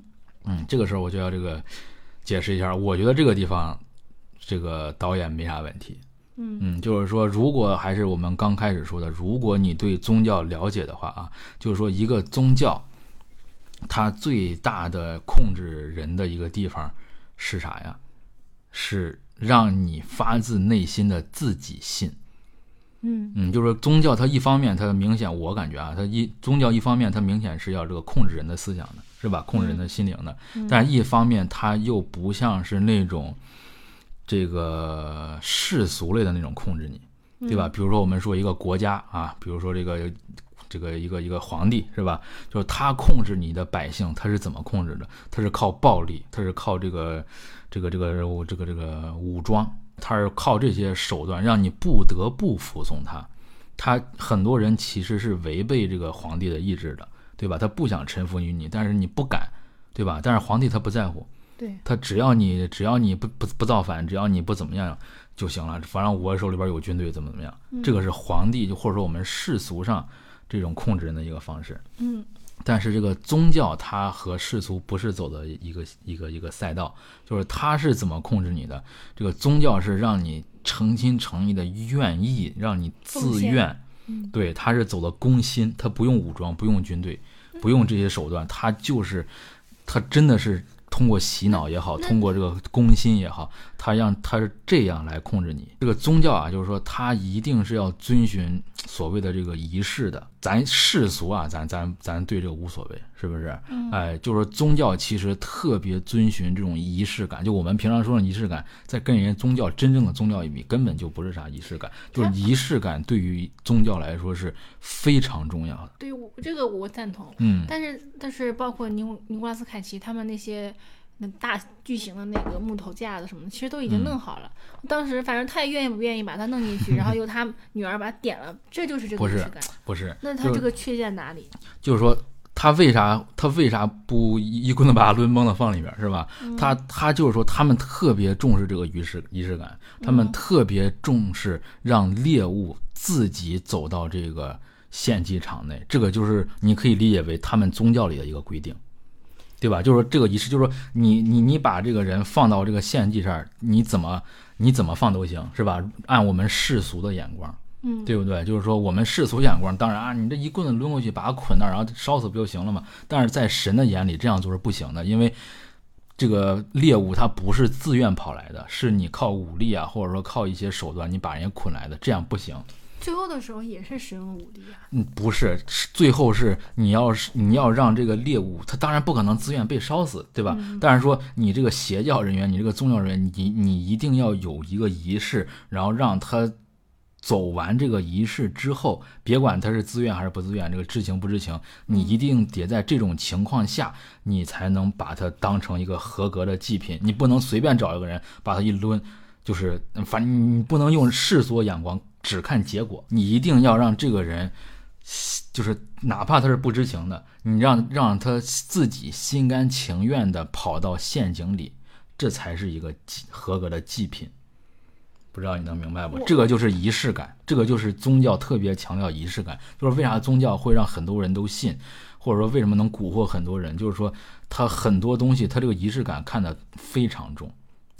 嗯，这个时候我就要这个解释一下，我觉得这个地方这个导演没啥问题。嗯嗯，就是说，如果还是我们刚开始说的，如果你对宗教了解的话啊，就是说一个宗教它最大的控制人的一个地方是啥呀？是让你发自内心的自己信。嗯嗯，就是说宗教它一方面它明显我感觉啊，它一宗教一方面它明显是要这个控制人的思想的。是吧？控制人的心灵的，但一方面，他又不像是那种这个世俗类的那种控制你，对吧？比如说，我们说一个国家啊，比如说这个这个一个一个皇帝，是吧？就是他控制你的百姓，他是怎么控制的？他是靠暴力，他是靠这个这个这个这个这个武装，他是靠这些手段让你不得不服从他。他很多人其实是违背这个皇帝的意志的。对吧？他不想臣服于你，但是你不敢，对吧？但是皇帝他不在乎，对他只要你只要你不不不造反，只要你不怎么样就行了。反正我手里边有军队，怎么怎么样，这个是皇帝就或者说我们世俗上这种控制人的一个方式。嗯，但是这个宗教它和世俗不是走的一个一个一个赛道，就是它是怎么控制你的？这个宗教是让你诚心诚意的愿意，让你自愿。对，他是走的攻心，他不用武装，不用军队，不用这些手段，他就是，他真的是。通过洗脑也好，通过这个攻心也好，他让他是这样来控制你。这个宗教啊，就是说他一定是要遵循 所谓的这个仪式的。咱世俗啊，咱咱咱对这个无所谓，是不是？哎，就是说宗教其实特别遵循这种仪式感。就我们平常说的仪式感，在跟人家宗教真正的宗教一比，根本就不是啥仪式感。就是仪式感对于宗教来说是非常重要的。对，我这个我赞同。嗯，但是但是包括尼尼古拉斯凯奇他们那些。那大巨型的那个木头架子什么的，其实都已经弄好了。当时反正他也愿意不愿意把它弄进去，然后 由他女儿把它点了，这就是这个仪式感。不是，那他这个缺陷哪里？就是说他为啥他为啥不一棍子把它抡崩了放里边是吧？他他就是说他们特别重视这个仪式仪式感，他们特别重视让猎物自己走到这个献祭场内，这个就是你可以理解为他们宗教里的一个规定。对吧？就是说这个仪式，就是说你你你把这个人放到这个献祭上，你怎么你怎么放都行，是吧？按我们世俗的眼光，嗯，对不对？就是说我们世俗眼光，当然啊，你这一棍子抡过去，把他捆那儿，然后烧死不就行了嘛？但是在神的眼里，这样做是不行的，因为这个猎物它不是自愿跑来的，是你靠武力啊，或者说靠一些手段你把人家捆来的，这样不行。最后的时候也是使用武力啊？嗯，不是，最后是你要是你要让这个猎物，他当然不可能自愿被烧死，对吧？但是说你这个邪教人员，你这个宗教人员，你你一定要有一个仪式，然后让他走完这个仪式之后，别管他是自愿还是不自愿，这个知情不知情，你一定得在这种情况下，你才能把它当成一个合格的祭品。你不能随便找一个人把他一抡，就是反正你不能用世俗眼光只看结果，你一定要让这个人，就是哪怕他是不知情的，你让让他自己心甘情愿的跑到陷阱里，这才是一个合格的祭品。不知道你能明白不？这个就是仪式感，这个就是宗教特别强调仪式感。就是为啥宗教会让很多人都信，或者说为什么能蛊惑很多人？就是说，他很多东西，他这个仪式感看得非常重。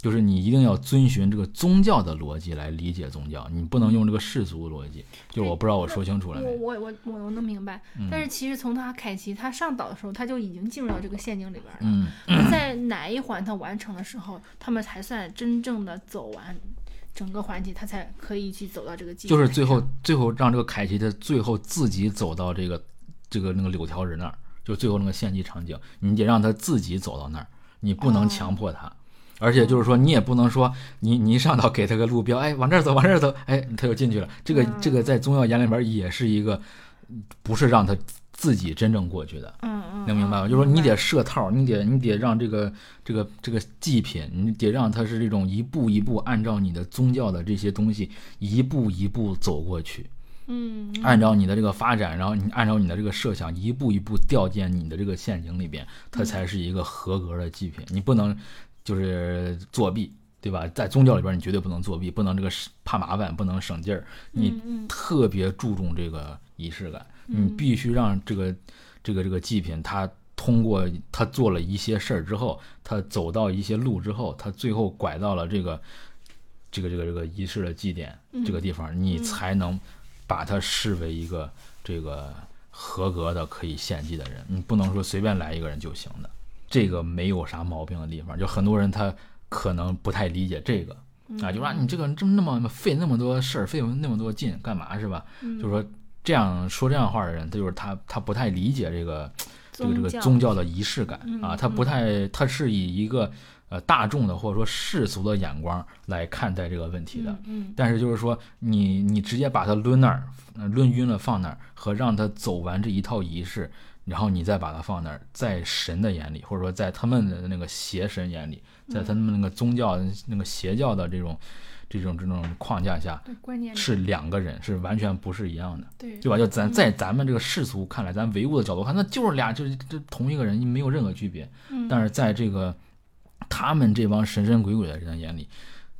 就是你一定要遵循这个宗教的逻辑来理解宗教，你不能用这个世俗逻辑。就我不知道我说清楚了没？我我我我能明白。但是其实从他凯奇他上岛的时候，他就已经进入到这个陷阱里边了。嗯。在哪一环他完成的时候，他们才算真正的走完？整个环节，他才可以去走到这个。就是最后，最后让这个凯奇他最后自己走到这个，这个那个柳条人那儿，就最后那个献祭场景，你得让他自己走到那儿，你不能强迫他，而且就是说，你也不能说，你你一上岛给他个路标，哎，往这儿走，往这儿走，哎，他就进去了。这个这个在宗教眼里边也是一个，不是让他。自己真正过去的，嗯嗯，能明白吗？就是说你得设套，你得你得让这个这个这个祭品，你得让他是这种一步一步按照你的宗教的这些东西一步一步走过去，嗯，按照你的这个发展，然后你按照你的这个设想一步一步掉进你的这个陷阱里边，它才是一个合格的祭品。你不能就是作弊，对吧？在宗教里边你绝对不能作弊，不能这个怕麻烦，不能省劲儿，你特别注重这个仪式感。你必须让这个这个这个祭品，他通过他做了一些事儿之后，他走到一些路之后，他最后拐到了这个这个这个这个仪式的祭点这个地方，你才能把他视为一个这个合格的可以献祭的人。你不能说随便来一个人就行的，这个没有啥毛病的地方。就很多人他可能不太理解这个啊，就说你这个这么那么费那么多事儿，费那么多劲干嘛是吧？就是说。这样说这样话的人，他就是他，他不太理解这个，这个这个宗教的仪式感啊，他不太，他是以一个呃大众的或者说世俗的眼光来看待这个问题的。嗯，但是就是说，你你直接把他抡那儿，抡晕了放那儿，和让他走完这一套仪式，然后你再把它放那儿，在神的眼里，或者说在他们的那个邪神眼里，在他们那个宗教那个邪教的这种。这种这种框架下，是两个人，是完全不是一样的，对对吧？就咱在咱们这个世俗看来，咱唯物的角度看，那就是俩，就是这同一个人，没有任何区别。但是在这个他们这帮神神鬼鬼的人眼里，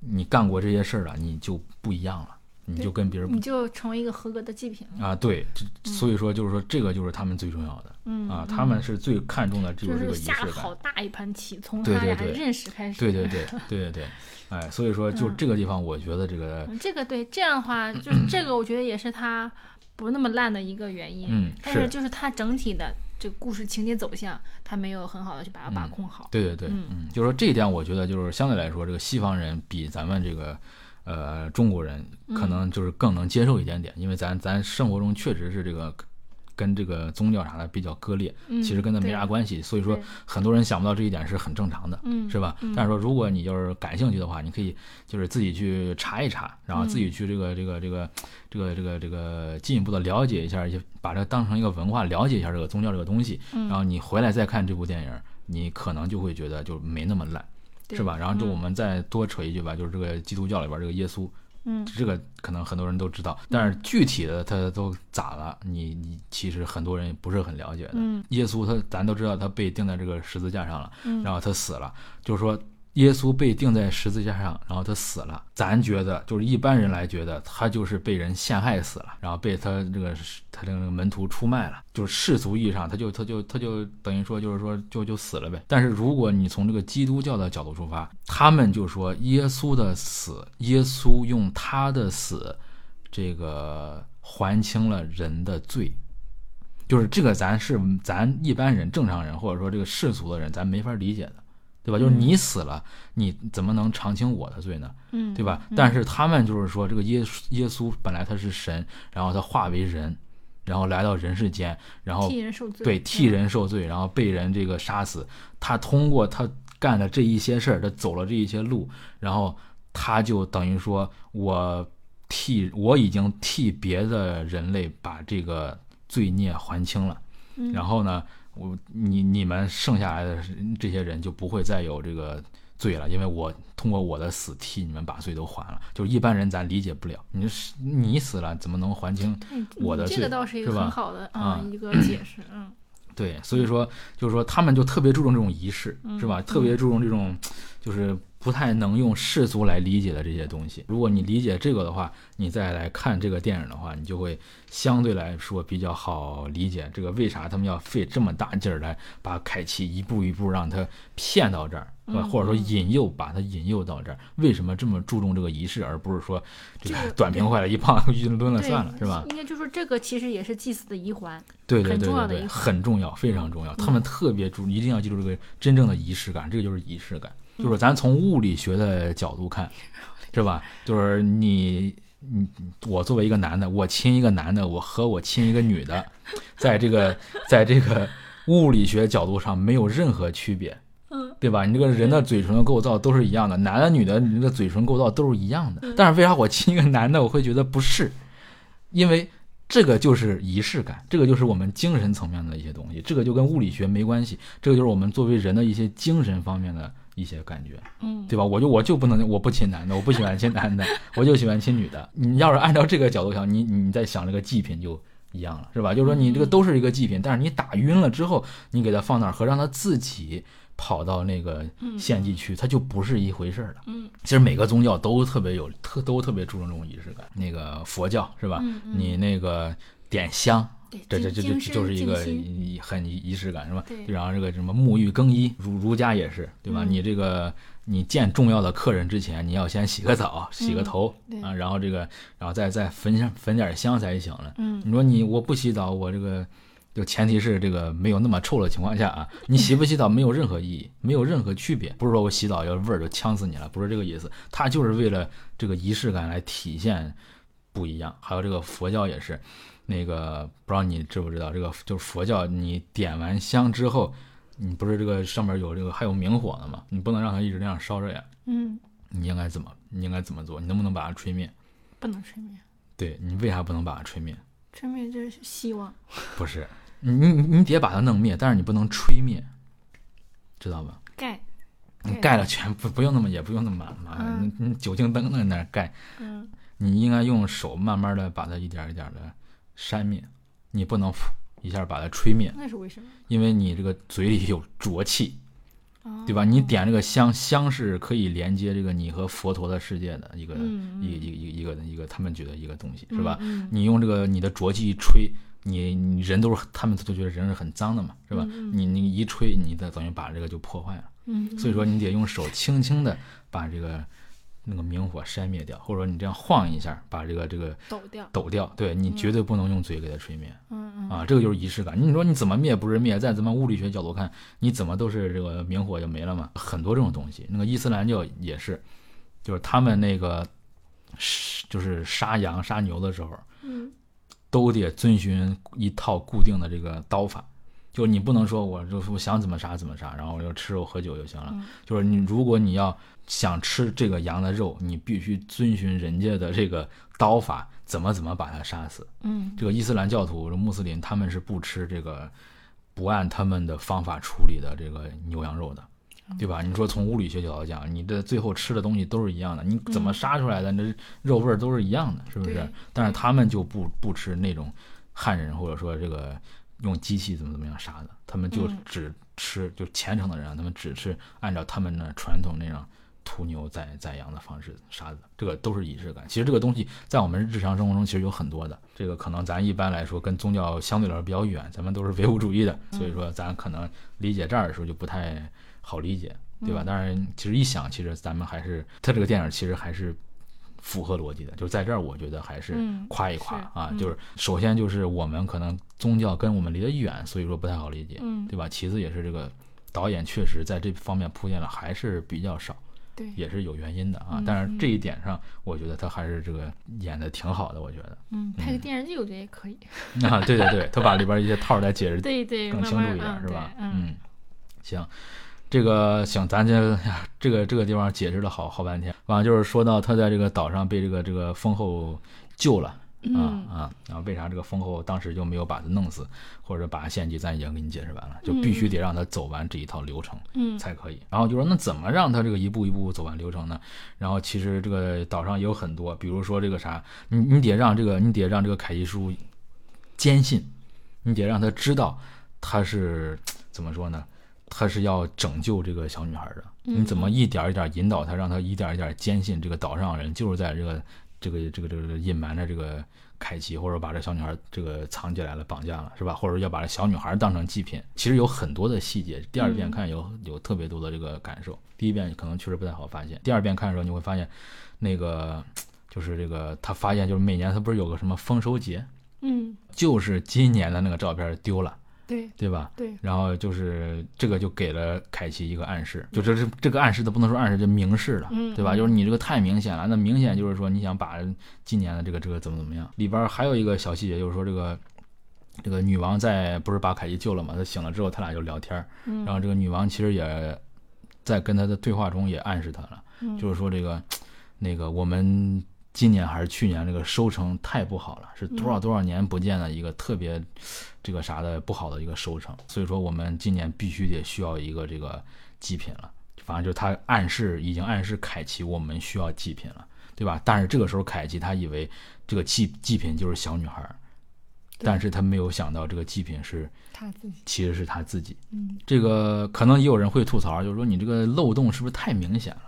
你干过这些事儿了，你就不一样了。你就跟别人，你就成为一个合格的祭品啊！对，所以说就是说，这个就是他们最重要的，嗯啊，他们是最看重的就是这个仪式感。下好大一盘棋，从他俩认识开始。对对对对对对，哎，所以说就这个地方，我觉得这个这个对这样的话，就是 这个我觉得也是他不那么烂的一个原因。嗯，但是就是他整体的这个故事情节走向，他没有很好的去把它把控好。对对对，嗯，就是说这一点，我觉得就是相对来说，这个西方人比咱们这个。呃，中国人可能就是更能接受一点点，因为咱咱生活中确实是这个跟这个宗教啥的比较割裂，其实跟他没啥关系，所以说很多人想不到这一点是很正常的，是吧？但是说如果你要是感兴趣的话，你可以就是自己去查一查，然后自己去这个这个这个这个这个这个进一步的了解一下，就把这当成一个文化了解一下这个宗教这个东西，然后你回来再看这部电影，你可能就会觉得就没那么烂。是吧？然后就我们再多扯一句吧，就是这个基督教里边这个耶稣，嗯，这个可能很多人都知道，但是具体的他都咋了，你你其实很多人不是很了解的。耶稣他咱都知道他被钉在这个十字架上了，然后他死了，就是说。耶稣被钉在十字架上，然后他死了。咱觉得就是一般人来觉得他就是被人陷害死了，然后被他这个他这个门徒出卖了，就是世俗意义上他就他就他就等于说就是说就就死了呗。但是如果你从这个基督教的角度出发，他们就说耶稣的死，耶稣用他的死，这个还清了人的罪，就是这个咱是咱一般人正常人或者说这个世俗的人咱没法理解的。对吧？就是你死了，你怎么能偿清我的罪呢？嗯，对吧？但是他们就是说，这个耶稣耶稣本来他是神，然后他化为人，然后来到人世间，然后替人受罪，对，替人受罪，然后被人这个杀死。他通过他干的这一些事儿，他走了这一些路，然后他就等于说我替我已经替别的人类把这个罪孽还清了，然后呢，我你你们剩下来的这些人就不会再有这个罪了，因为我通过我的死替你们把罪都还了。就是一般人咱理解不了，你你死了怎么能还清我的罪？这个倒是一个很好的啊一个解释，嗯。对，所以说就是说，他们就特别注重这种仪式，是吧？特别注重这种，就是不太能用世俗来理解的这些东西。如果你理解这个的话，你再来看这个电影的话，你就会相对来说比较好理解这个为啥他们要费这么大劲儿来把凯奇一步一步让他骗到这儿。或者说引诱，把他引诱到这儿，为什么这么注重这个仪式，而不是说这个 短平快了，一胖晕抡了算了，是吧？应该就说这个其实也是祭祀的一环，对对对对对，很重要，非常重要。他们特别注，一定要记住这个真正的仪式感，这个就是仪式感。就是咱从物理学的角度看，是吧？就是你你我作为一个男的，我亲一个男的，我和我亲一个女的，在这个在这个物理学角度上没有任何区别。对吧？你这个人的嘴唇的构造都是一样的，男的女的，你这个嘴唇构造都是一样的。但是为啥我亲一个男的，我会觉得不是？因为这个就是仪式感，这个就是我们精神层面的一些东西，这个就跟物理学没关系，这个就是我们作为人的一些精神方面的一些感觉，嗯，对吧？我就我就不能我不亲男的，我不喜欢亲男的，我就喜欢亲女的。你要是按照这个角度想，你你在想这个祭品就一样了，是吧？就是说你这个都是一个祭品，但是你打晕了之后，你给它放那儿和让它自己。跑到那个献祭区，它就不是一回事儿了。嗯，其实每个宗教都特别有特，都特别注重这种仪式感。那个佛教是吧？你那个点香，这这这就就是一个很仪式感是吧？然后这个什么沐浴更衣，儒儒家也是对吧？你这个你见重要的客人之前，你要先洗个澡，洗个头啊，然后这个然后再再焚香焚点香才行了。嗯，你说你我不洗澡，我这个。就前提是这个没有那么臭的情况下啊，你洗不洗澡没有任何意义，没有任何区别。不是说我洗澡要味儿就呛死你了，不是这个意思。它就是为了这个仪式感来体现不一样。还有这个佛教也是，那个不知道你知不知道，这个就是佛教，你点完香之后，你不是这个上面有这个还有明火的吗？你不能让它一直那样烧着呀。嗯。你应该怎么？你应该怎么做？你能不能把它吹灭？不能吹灭。对你为啥不能把它吹灭？吹灭就是希望。不是。你你你得把它弄灭，但是你不能吹灭，知道吧？盖，你盖了全不不用那么也不用那么满，你你酒精灯在那盖，嗯，你应该用手慢慢的把它一点一点的扇灭，你不能 一下把它吹灭。那是为什么？因为你这个嘴里有浊气，对吧？你点这个香，香是可以连接这个你和佛陀的世界的一个一一一一个一个他们觉得一个东西，是吧？你用这个你的浊气一吹。你你人都是，他们都觉得人是很脏的嘛，是吧？你你一吹，你的等于把这个就破坏了。嗯，所以说你得用手轻轻的把这个那个明火扇灭掉，或者说你这样晃一下，把这个这个抖掉，抖掉。对你绝对不能用嘴给它吹灭。嗯嗯。啊，这个就是仪式感。你说你怎么灭不是灭？在咱们物理学角度看，你怎么都是这个明火就没了嘛？很多这种东西，那个伊斯兰教也是，就是他们那个就是杀羊杀牛的时候。嗯。都得遵循一套固定的这个刀法，就你不能说我就我想怎么杀怎么杀，然后我就吃肉喝酒就行了。就是你如果你要想吃这个羊的肉，你必须遵循人家的这个刀法，怎么怎么把它杀死。嗯，这个伊斯兰教徒、穆斯林他们是不吃这个不按他们的方法处理的这个牛羊肉的。对吧？你说从物理学角度讲，你的最后吃的东西都是一样的，你怎么杀出来的，那肉味儿都是一样的，是不是？但是他们就不不吃那种汉人或者说这个用机器怎么怎么样杀的，他们就只吃就虔诚的人，他们只是按照他们的传统那样屠牛宰宰羊的方式杀的，这个都是仪式感。其实这个东西在我们日常生活中其实有很多的，这个可能咱一般来说跟宗教相对来说比较远，咱们都是 唯物主义的，所以说咱可能理解这儿的时候就不太。好理解，对吧？当然，其实一想，其实咱们还是他这个电影其实还是符合逻辑的。就在这儿，我觉得还是夸一夸啊。就是首先就是我们可能宗教跟我们离得远，所以说不太好理解，对吧？其次也是这个导演确实在这方面铺垫了还是比较少，对，也是有原因的啊。但是这一点上，我觉得他还是这个演的挺好的，我觉得。嗯，拍个电视剧我觉得也可以。啊，对对对，他把里边一些套再解释对对更清楚一点，是吧？嗯，行。这个行，咱这这个这个地方解释了好好半天，完了就是说到他在这个岛上被这个这个风后救了。啊啊！然后为啥这个封后当时就没有把他弄死，或者把他献祭？咱已经给你解释完了，就必须得让他走完这一套流程，嗯，才可以。然后就说那怎么让他这个一步一步走完流程呢？然后其实这个岛上也有很多，比如说这个啥，你你得让这个你得让这个凯西叔坚信，你得让他知道他是怎么说呢？他是要拯救这个小女孩的。你怎么一点一点引导他，让他一点一点坚信这个岛上人就是在这个。这个这个这个隐瞒着这个凯奇，或者把这小女孩这个藏起来了，绑架了，是吧？或者要把这小女孩当成祭品，其实有很多的细节。第二遍看有有特别多的这个感受，第一遍可能确实不太好发现。第二遍看的时候，你会发现，那个 就是这个他发现，就是每年他不是有个什么丰收节，嗯，就是今年的那个照片丢了。对对吧？对，然后就是这个就给了凯奇一个暗示，就这是这个暗示，的不能说暗示，就明示了，对吧？就是你这个太明显了，那明显就是说你想把今年的这个这个怎么怎么样。里边还有一个小细节，就是说这个这个女王在不是把凯奇救了嘛？她醒了之后，他俩就聊天，然后这个女王其实也在跟他的对话中也暗示他了，就是说这个那个我们。今年还是去年，这个收成太不好了，是多少多少年不见的一个特别，这个啥的不好的一个收成。所以说，我们今年必须得需要一个这个祭品了。反正就是他暗示，已经暗示凯奇我们需要祭品了，对吧？但是这个时候，凯奇他以为这个祭祭品就是小女孩，但是他没有想到这个祭品是他自己，其实是他自己。嗯，这个可能也有人会吐槽，就是说你这个漏洞是不是太明显了？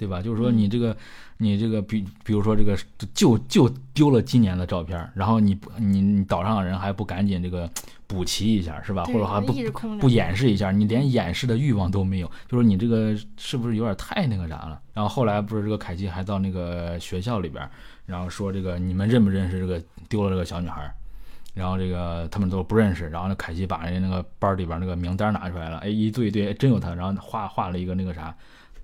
对吧？就是说你这个，你这个比比如说这个就就丢了今年的照片，然后你你你岛上的人还不赶紧这个补齐一下，是吧？或者还不不掩饰一下，你连掩饰的欲望都没有，就是你这个是不是有点太那个啥了？然后后来不是这个凯奇还到那个学校里边，然后说这个你们认不认识这个丢了这个小女孩？然后这个他们都不认识，然后那凯奇把人家那个班里边那个名单拿出来了，哎，一对一对，真有他，然后画画了一个那个啥。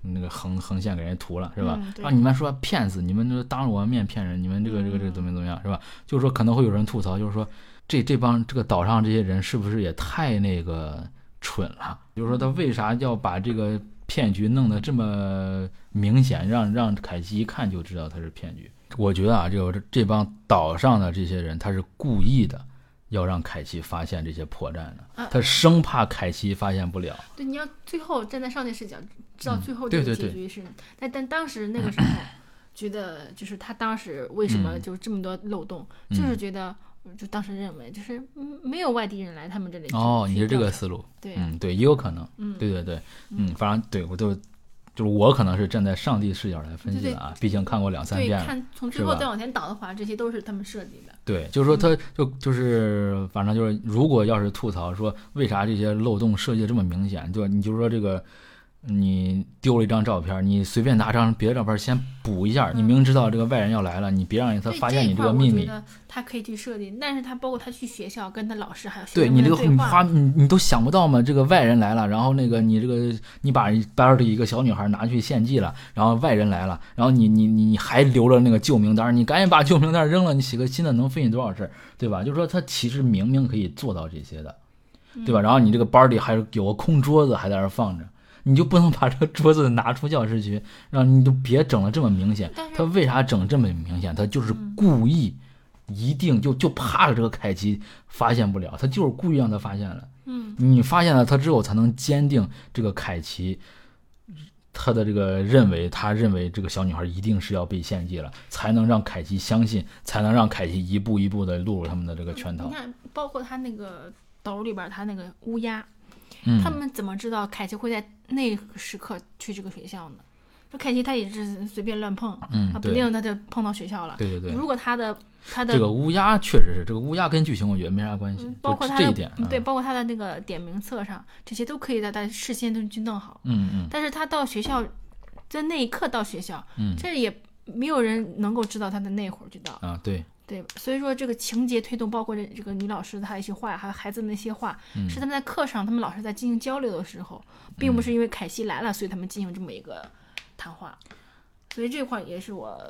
那个横横线给人涂了是吧？啊，你们说骗子，你们就当着我的面骗人，你们这个这个这个怎么怎么样是吧？就是说可能会有人吐槽，就是说这这帮这个岛上这些人是不是也太那个蠢了？就是说他为啥要把这个骗局弄得这么明显，让让凯西一看就知道他是骗局？我觉得啊，这个这帮岛上的这些人他是故意的。要让凯奇发现这些破绽的，他生怕凯奇发现不了。对，你要最后站在上帝视角，知道最后这个结局是。但但当时那个时候，觉得就是他当时为什么就这么多漏洞，就是觉得就当时认为就是没有外地人来他们这里。哦，你是这个思路。对，嗯，对，也有可能。嗯，对对对，嗯，反正对我都。就是我可能是站在上帝视角来分析的啊，毕竟看过两三遍看从最后再往前倒的话，这些都是他们设计的。对，就是说他就就是反正就是，如果要是吐槽说为啥这些漏洞设计的这么明显，就你就是说这个。你丢了一张照片，你随便拿张别的照片先补一下。你明知道这个外人要来了，你别让他发现你这个秘密。他可以去设定，但是他包括他去学校跟他老师还有对你这个你花你你都想不到嘛？这个外人来了，然后那个你这个你把班里一个小女孩拿去献祭了，然后外人来了，然后你你你你还留了那个旧名单，你赶紧把旧名单扔了，你写个新的能费你多少事儿，对吧？就是说他其实明明可以做到这些的，对吧？然后你这个班里还有个空桌子还在那放着。你就不能把这个桌子拿出教室去，让你就别整的这么明显。他为啥整这么明显？他就是故意，一定就就怕这个凯奇发现不了，他就是故意让他发现了。嗯，你发现了他之后，才能坚定这个凯奇他的这个认为，他认为这个小女孩一定是要被献祭了，才能让凯奇相信，才能让凯奇一步一步的落入他们的这个圈套。你看，包括他那个斗里边，他那个乌鸦。他们怎么知道凯奇会在那个时刻去这个学校呢？说凯奇他也是随便乱碰，嗯，他不定他就碰到学校了。对对对。如果他的他的这个乌鸦确实是这个乌鸦跟剧情我觉得没啥关系，包括他这一点，对，包括他的那个点名册上，这些都可以在他事先都去弄好。嗯嗯。但是他到学校，在那一刻到学校，嗯，这也没有人能够知道他的那会儿知道。啊，对。对，所以说这个情节推动，包括这这个女老师她一些话，还有孩子那些话，是他们在课上，他们老师在进行交流的时候，并不是因为凯西来了，所以他们进行这么一个谈话。所以这块也是我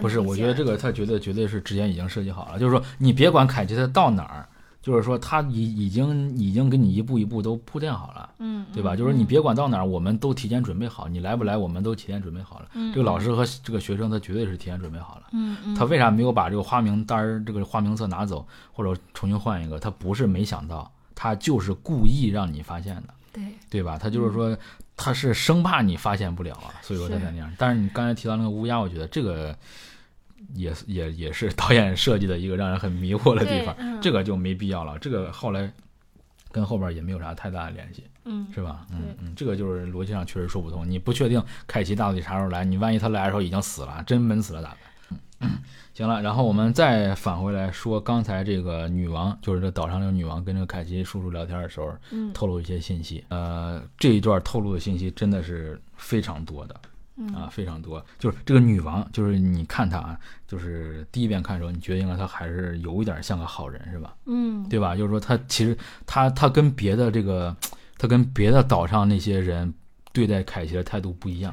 不是，我觉得这个他绝对绝对是之前已经设计好了，就是说你别管凯西他到哪儿。就是说他已已经已经给你一步一步都铺垫好了，嗯，对吧？就是你别管到哪儿，我们都提前准备好，你来不来，我们都提前准备好了。嗯，这个老师和这个学生他绝对是提前准备好了。嗯嗯，他为啥没有把这个花名单儿、这个花名册拿走，或者重新换一个？他不是没想到，他就是故意让你发现的，对对吧？他就是说他是生怕你发现不了啊，所以说他才那样。但是你刚才提到那个乌鸦，我觉得这个。也也也是导演设计的一个让人很迷惑的地方，这个就没必要了。这个后来跟后边也没有啥太大的联系，嗯，是吧？嗯嗯，这个就是逻辑上确实说不通。你不确定凯奇到底啥时候来，你万一他来的时候已经死了，真闷死了咋办？嗯，行了，然后我们再返回来说刚才这个女王，就是这岛上这个女王跟这个凯奇叔叔聊天的时候，透露一些信息。呃，这一段透露的信息真的是非常多的。啊，非常多，就是这个女王，就是你看她啊，就是第一遍看的时候，你决定了她还是有一点像个好人，是吧？嗯，对吧？就是说她其实她她跟别的这个，她跟别的岛上那些人对待凯奇的态度不一样，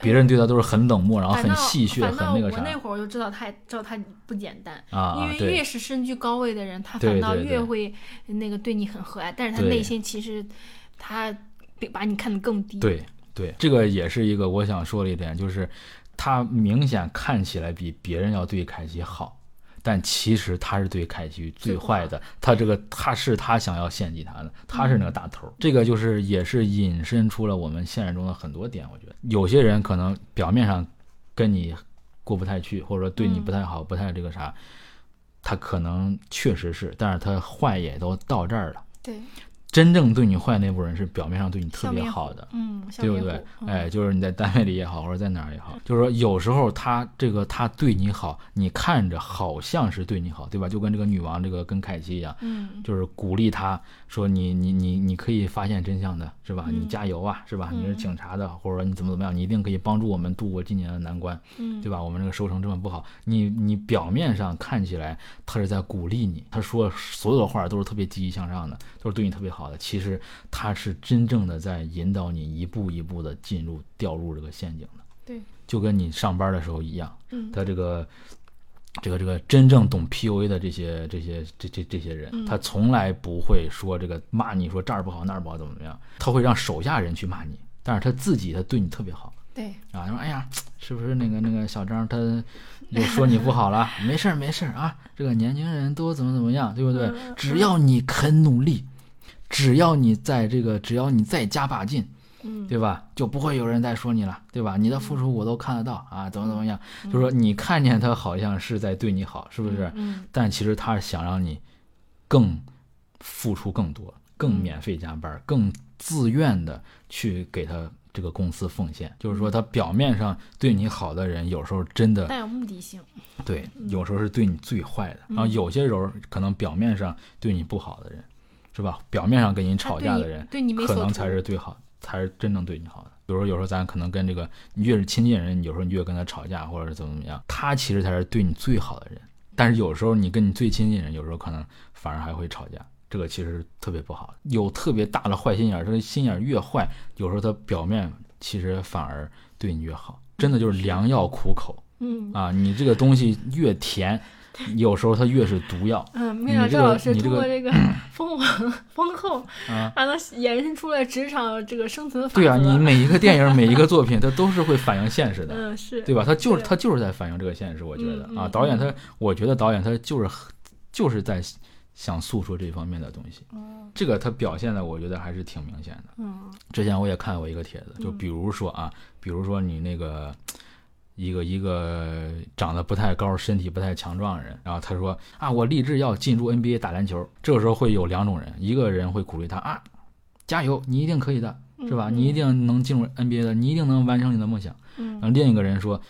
别人对她都是很冷漠，然后很戏谑，很那个啥。我那会儿我就知道她知道她不简单啊，因为越是身居高位的人，他反倒越会那个对你很和蔼，但是他内心其实他把你看得更低。对。对，这个也是一个我想说的一点，就是他明显看起来比别人要对凯奇好，但其实他是对凯奇最坏的。他这个他是他想要献祭他的，他是那个大头。这个就是也是引申出了我们现实中的很多点。我觉得有些人可能表面上跟你过不太去，或者说对你不太好，不太这个啥，他可能确实是，但是他坏也都到这儿了。对。真正对你坏那部分人是表面上对你特别好的，嗯，对不对？哎，就是你在单位里也好，或者在哪儿也好，就是说有时候他这个他对你好，你看着好像是对你好，对吧？就跟这个女王这个跟凯奇一样，嗯，就是鼓励他说你你你你可以发现真相的，是吧？你加油啊，是吧？你是警察的，或者说你怎么怎么样，你一定可以帮助我们度过今年的难关，嗯，对吧？我们这个收成这么不好，你你表面上看起来他是在鼓励你，他说所有的话都是特别积极向上的，都是对你特别好的，其实。他是真正的在引导你一步一步的进入掉入这个陷阱的，对，就跟你上班的时候一样。嗯，他这个这个这个真正懂 PUA 的这些这些这这这些人，他从来不会说这个骂你说这儿不好那儿不好怎么怎么样，他会让手下人去骂你，但是他自己他对你特别好。对啊，说哎呀，是不是那个那个小张他又说你不好了？没事儿没事儿啊，这个年轻人都怎么怎么样，对不对？只要你肯努力。只要你在这个，只要你再加把劲，嗯，对吧？就不会有人再说你了，对吧？你的付出我都看得到啊，怎么怎么样？就是说你看见他好像是在对你好，是不是？嗯，但其实他是想让你更付出更多，更免费加班，更自愿的去给他这个公司奉献。就是说，他表面上对你好的人，有时候真的带有目的性。对，有时候是对你最坏的。然后有些时候可能表面上对你不好的人。是吧？表面上跟你吵架的人，对你可能才是最好，才是真正对你好的。比如说，有时候咱可能跟这个你越是亲近人，有时候你越跟他吵架，或者是怎么怎么样，他其实才是对你最好的人。但是有时候你跟你最亲近人，有时候可能反而还会吵架，这个其实特别不好。有特别大的坏心眼，这个心眼越坏，有时候他表面其实反而对你越好。真的就是良药苦口，嗯啊，你这个东西越甜。有时候它越是毒药。嗯，没想到赵老师通过这个封王封后，啊，让他延伸出了职场这个生存法对啊，你每一个电影、每一个作品，它都是会反映现实的。嗯，是对吧？他就是他就是在反映这个现实。我觉得啊，导演他，我觉得导演他就是就是在想诉说这方面的东西。这个他表现的，我觉得还是挺明显的。嗯，之前我也看过一个帖子，就比如说啊，比如说你那个。一个一个长得不太高、身体不太强壮的人，然后他说啊，我立志要进入 NBA 打篮球。这个时候会有两种人，一个人会鼓励他啊，加油，你一定可以的，是吧？你一定能进入 NBA 的，你一定能完成你的梦想。然后另一个人说，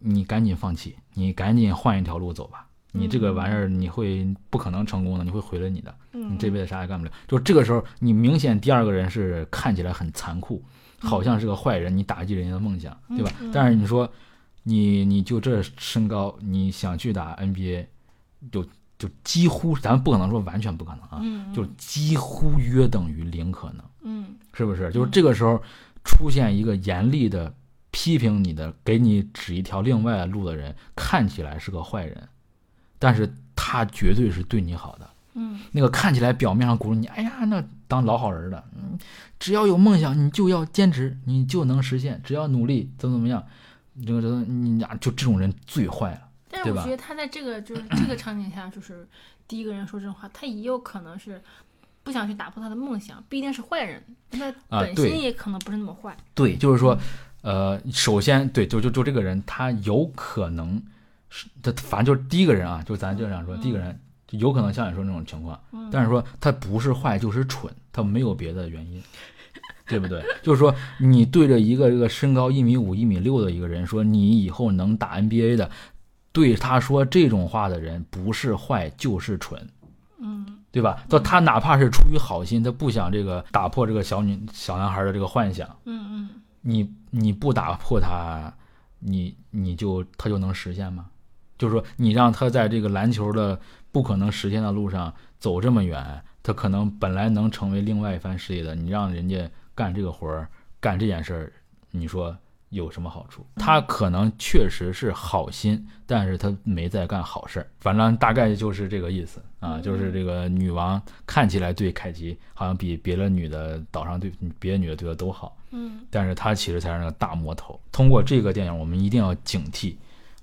你赶紧放弃，你赶紧换一条路走吧，你这个玩意儿你会不可能成功的，你会毁了你的，你这辈子啥也干不了。就这个时候，你明显第二个人是看起来很残酷。好像是个坏人，你打击人家的梦想，对吧？但是你说，你你就这身高，你想去打 NBA，就就几乎，咱不可能说完全不可能啊，就几乎约等于零可能，嗯，是不是？就是这个时候出现一个严厉的批评你的，给你指一条另外的路的人，看起来是个坏人，但是他绝对是对你好的，嗯，那个看起来表面上鼓励你，哎呀，那当老好人的，嗯，只要有梦想，你就要坚持，你就能实现，只要努力，怎么怎么样，这个这个，你俩就这种人最坏了。但是我觉得他在这个就是这个场景下，就是第一个人说这种话，他也有可能是不想去打破他的梦想，不一定是坏人，他本心也可能不是那么坏。对，就是说，呃，首先，对，就就就这个人，他有可能是他，反正就是第一个人啊，就咱就这样说，第一个人。有可能像你说那种情况，但是说他不是坏就是蠢，他没有别的原因，对不对？就是说你对着一个这个身高一米五、一米六的一个人说你以后能打 NBA 的，对他说这种话的人不是坏就是蠢，嗯，对吧？就他哪怕是出于好心，他不想这个打破这个小女小男孩的这个幻想，嗯嗯，你你不打破他，你你就他就能实现吗？就是说你让他在这个篮球的。不可能实现的路上走这么远，他可能本来能成为另外一番事业的。你让人家干这个活儿，干这件事儿，你说有什么好处？他可能确实是好心，但是他没在干好事儿。反正大概就是这个意思啊，就是这个女王看起来对凯奇好像比别的女的岛上对别的女的对她都好，嗯，但是她其实才是那个大魔头。通过这个电影，我们一定要警惕。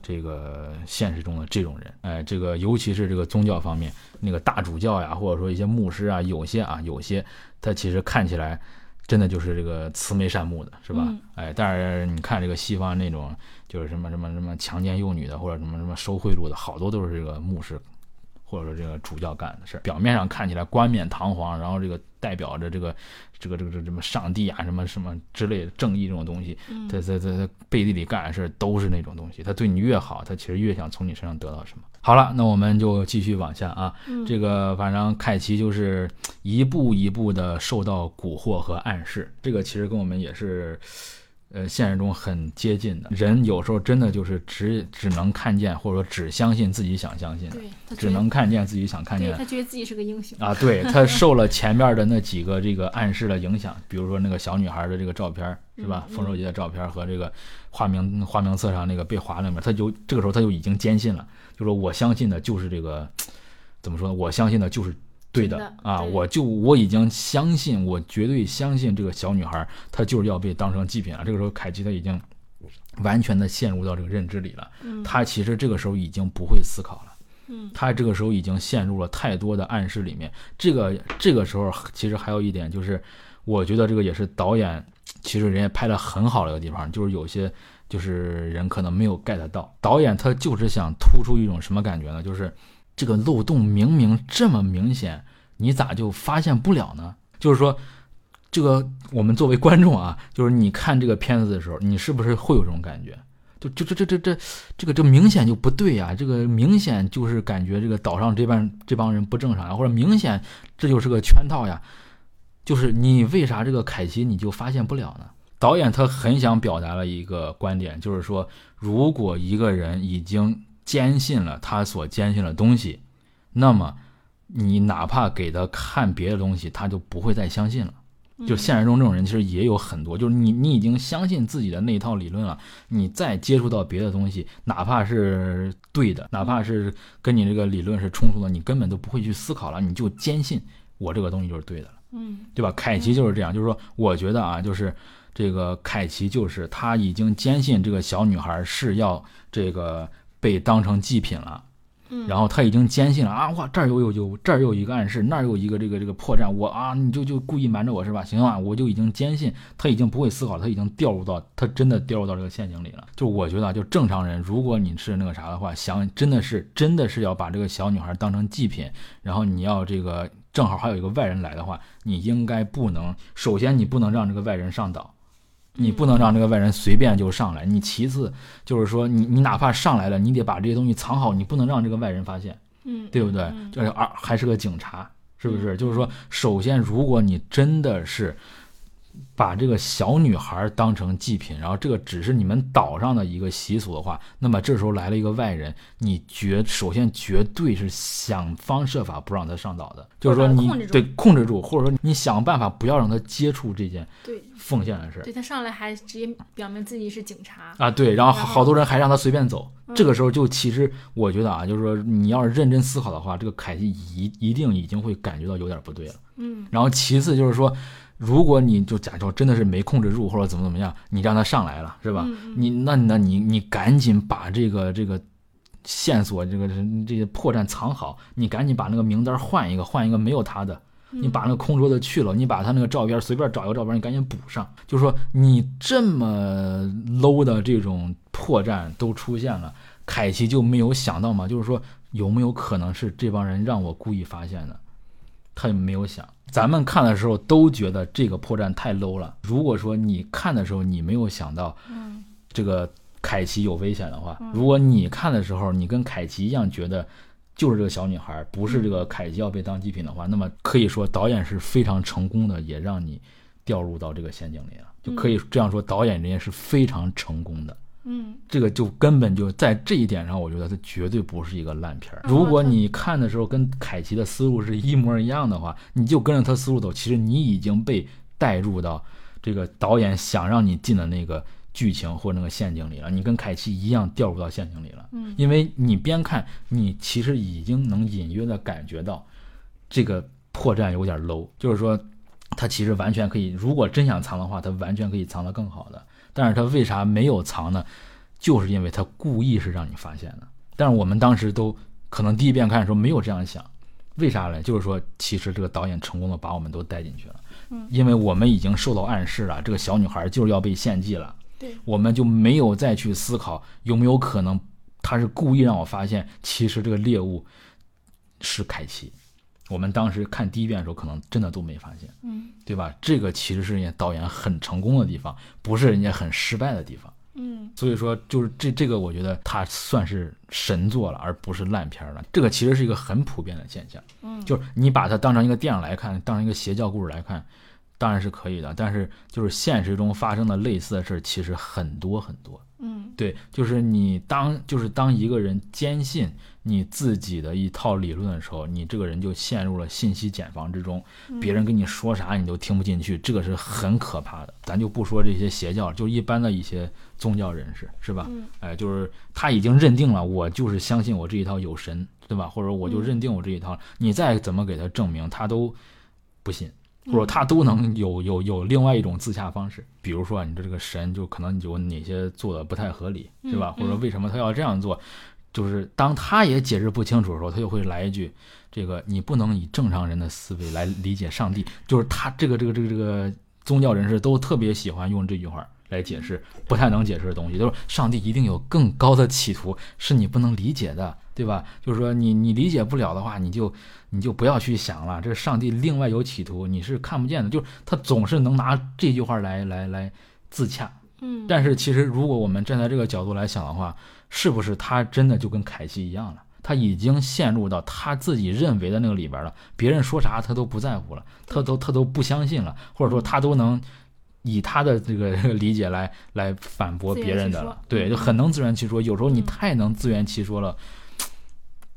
这个现实中的这种人，哎，这个尤其是这个宗教方面，那个大主教呀，或者说一些牧师啊，有些啊，有些他其实看起来真的就是这个慈眉善目的，是吧？哎，但是你看这个西方那种，就是什么什么什么强奸幼女的，或者什么什么收贿赂的，好多都是这个牧师。或者说这个主教干的事，表面上看起来冠冕堂皇，然后这个代表着这个这个这个这什么上帝啊，什么什么之类的正义这种东西，在在在在背地里干的事都是那种东西。他对你越好，他其实越想从你身上得到什么。好了，那我们就继续往下啊。这个反正凯奇就是一步一步的受到蛊惑和暗示，这个其实跟我们也是。呃，现实中很接近的人，有时候真的就是只只能看见，或者说只相信自己想相信的，只能看见自己想看见的。他觉得自己是个英雄啊，对他受了前面的那几个这个暗示的影响，比如说那个小女孩的这个照片是吧？丰收节的照片和这个花名花名册上那个被划那面，他就这个时候他就已经坚信了，就说我相信的就是这个，怎么说呢？我相信的就是。对的啊，我就我已经相信，我绝对相信这个小女孩，她就是要被当成祭品了。这个时候，凯奇她已经完全的陷入到这个认知里了。嗯，他其实这个时候已经不会思考了。嗯，他这个时候已经陷入了太多的暗示里面。这个这个时候，其实还有一点就是，我觉得这个也是导演其实人家拍的很好的一个地方，就是有些就是人可能没有 get 到，导演他就是想突出一种什么感觉呢？就是。这个漏洞明明这么明显，你咋就发现不了呢？就是说，这个我们作为观众啊，就是你看这个片子的时候，你是不是会有这种感觉？就就这这这这这个这明显就不对呀！这个明显就是感觉这个岛上这帮这帮人不正常呀，或者明显这就是个圈套呀。就是你为啥这个凯奇你就发现不了呢？导演他很想表达了一个观点，就是说，如果一个人已经。坚信了他所坚信的东西，那么你哪怕给他看别的东西，他就不会再相信了。就现实中这种人其实也有很多，就是你你已经相信自己的那一套理论了，你再接触到别的东西，哪怕是对的，哪怕是跟你这个理论是冲突的，你根本都不会去思考了，你就坚信我这个东西就是对的了，嗯，对吧？凯奇就是这样，就是说，我觉得啊，就是这个凯奇就是他已经坚信这个小女孩是要这个。被当成祭品了，然后他已经坚信了啊！哇，这儿有有有，这儿有一个暗示，那儿有一个这个这个破绽，我啊，你就就故意瞒着我是吧？行啊，我就已经坚信，他已经不会思考，他已经掉入到他真的掉入到这个陷阱里了。就我觉得，就正常人，如果你是那个啥的话，想真的是真的是要把这个小女孩当成祭品，然后你要这个正好还有一个外人来的话，你应该不能，首先你不能让这个外人上岛。你不能让这个外人随便就上来。你其次就是说，你你哪怕上来了，你得把这些东西藏好，你不能让这个外人发现，嗯，对不对？就是而还是个警察，是不是？就是说，首先，如果你真的是把这个小女孩当成祭品，然后这个只是你们岛上的一个习俗的话，那么这时候来了一个外人，你绝首先绝对是想方设法不让他上岛的，就是说你对控制住，或者说你想办法不要让他接触这件奉献的事。对他上来还直接表明自己是警察啊，对，然后好多人还让他随便走。这个时候就其实我觉得啊，就是说你要是认真思考的话，这个凯西一一定已经会感觉到有点不对了。嗯，然后其次就是说。如果你就假装真的是没控制住，或者怎么怎么样，你让他上来了，是吧？你那那你你赶紧把这个这个线索，这个这些破绽藏好，你赶紧把那个名单换一个，换一个没有他的，你把那个空桌子去了，你把他那个照片随便找一个照片，你赶紧补上。就是说你这么 low 的这种破绽都出现了，凯奇就没有想到吗？就是说有没有可能是这帮人让我故意发现的？他也没有想。咱们看的时候都觉得这个破绽太 low 了。如果说你看的时候你没有想到，嗯，这个凯奇有危险的话，如果你看的时候你跟凯奇一样觉得就是这个小女孩，不是这个凯奇要被当祭品的话，那么可以说导演是非常成功的，也让你掉入到这个陷阱里了。就可以这样说，导演人家是非常成功的。嗯，这个就根本就在这一点上，我觉得它绝对不是一个烂片儿。如果你看的时候跟凯奇的思路是一模一样的话，你就跟着他思路走，其实你已经被带入到这个导演想让你进的那个剧情或那个陷阱里了。你跟凯奇一样掉入到陷阱里了。嗯，因为你边看，你其实已经能隐约的感觉到这个破绽有点 low，就是说他其实完全可以，如果真想藏的话，他完全可以藏得更好的。但是他为啥没有藏呢？就是因为他故意是让你发现的。但是我们当时都可能第一遍看的时候没有这样想，为啥呢？就是说，其实这个导演成功的把我们都带进去了，嗯，因为我们已经受到暗示了，这个小女孩就是要被献祭了，对，我们就没有再去思考有没有可能他是故意让我发现，其实这个猎物是凯奇。我们当时看第一遍的时候，可能真的都没发现，嗯，对吧？这个其实是人家导演很成功的地方，不是人家很失败的地方，嗯。所以说，就是这这个，我觉得它算是神作了，而不是烂片了。这个其实是一个很普遍的现象，嗯，就是你把它当成一个电影来看，当成一个邪教故事来看，当然是可以的。但是，就是现实中发生的类似的事，其实很多很多。嗯，对，就是你当就是当一个人坚信你自己的一套理论的时候，你这个人就陷入了信息茧房之中，别人跟你说啥你都听不进去，这个是很可怕的。咱就不说这些邪教，就一般的一些宗教人士，是吧？哎，就是他已经认定了，我就是相信我这一套有神，对吧？或者我就认定我这一套，你再怎么给他证明，他都不信。或者他都能有有有另外一种自洽方式，比如说你的这个神就可能有哪些做的不太合理，对吧？或者为什么他要这样做？就是当他也解释不清楚的时候，他就会来一句：“这个你不能以正常人的思维来理解上帝。”就是他这个这个这个这个宗教人士都特别喜欢用这句话来解释不太能解释的东西，就是上帝一定有更高的企图，是你不能理解的。对吧？就是说，你你理解不了的话，你就你就不要去想了。这上帝另外有企图，你是看不见的。就是他总是能拿这句话来来来自洽。嗯。但是其实，如果我们站在这个角度来想的话，是不是他真的就跟凯西一样了？他已经陷入到他自己认为的那个里边了。别人说啥他都不在乎了，他都他都不相信了，或者说他都能以他的这个 理解来来反驳别人的了。对，就很能自圆其说。有时候你太能自圆其说了。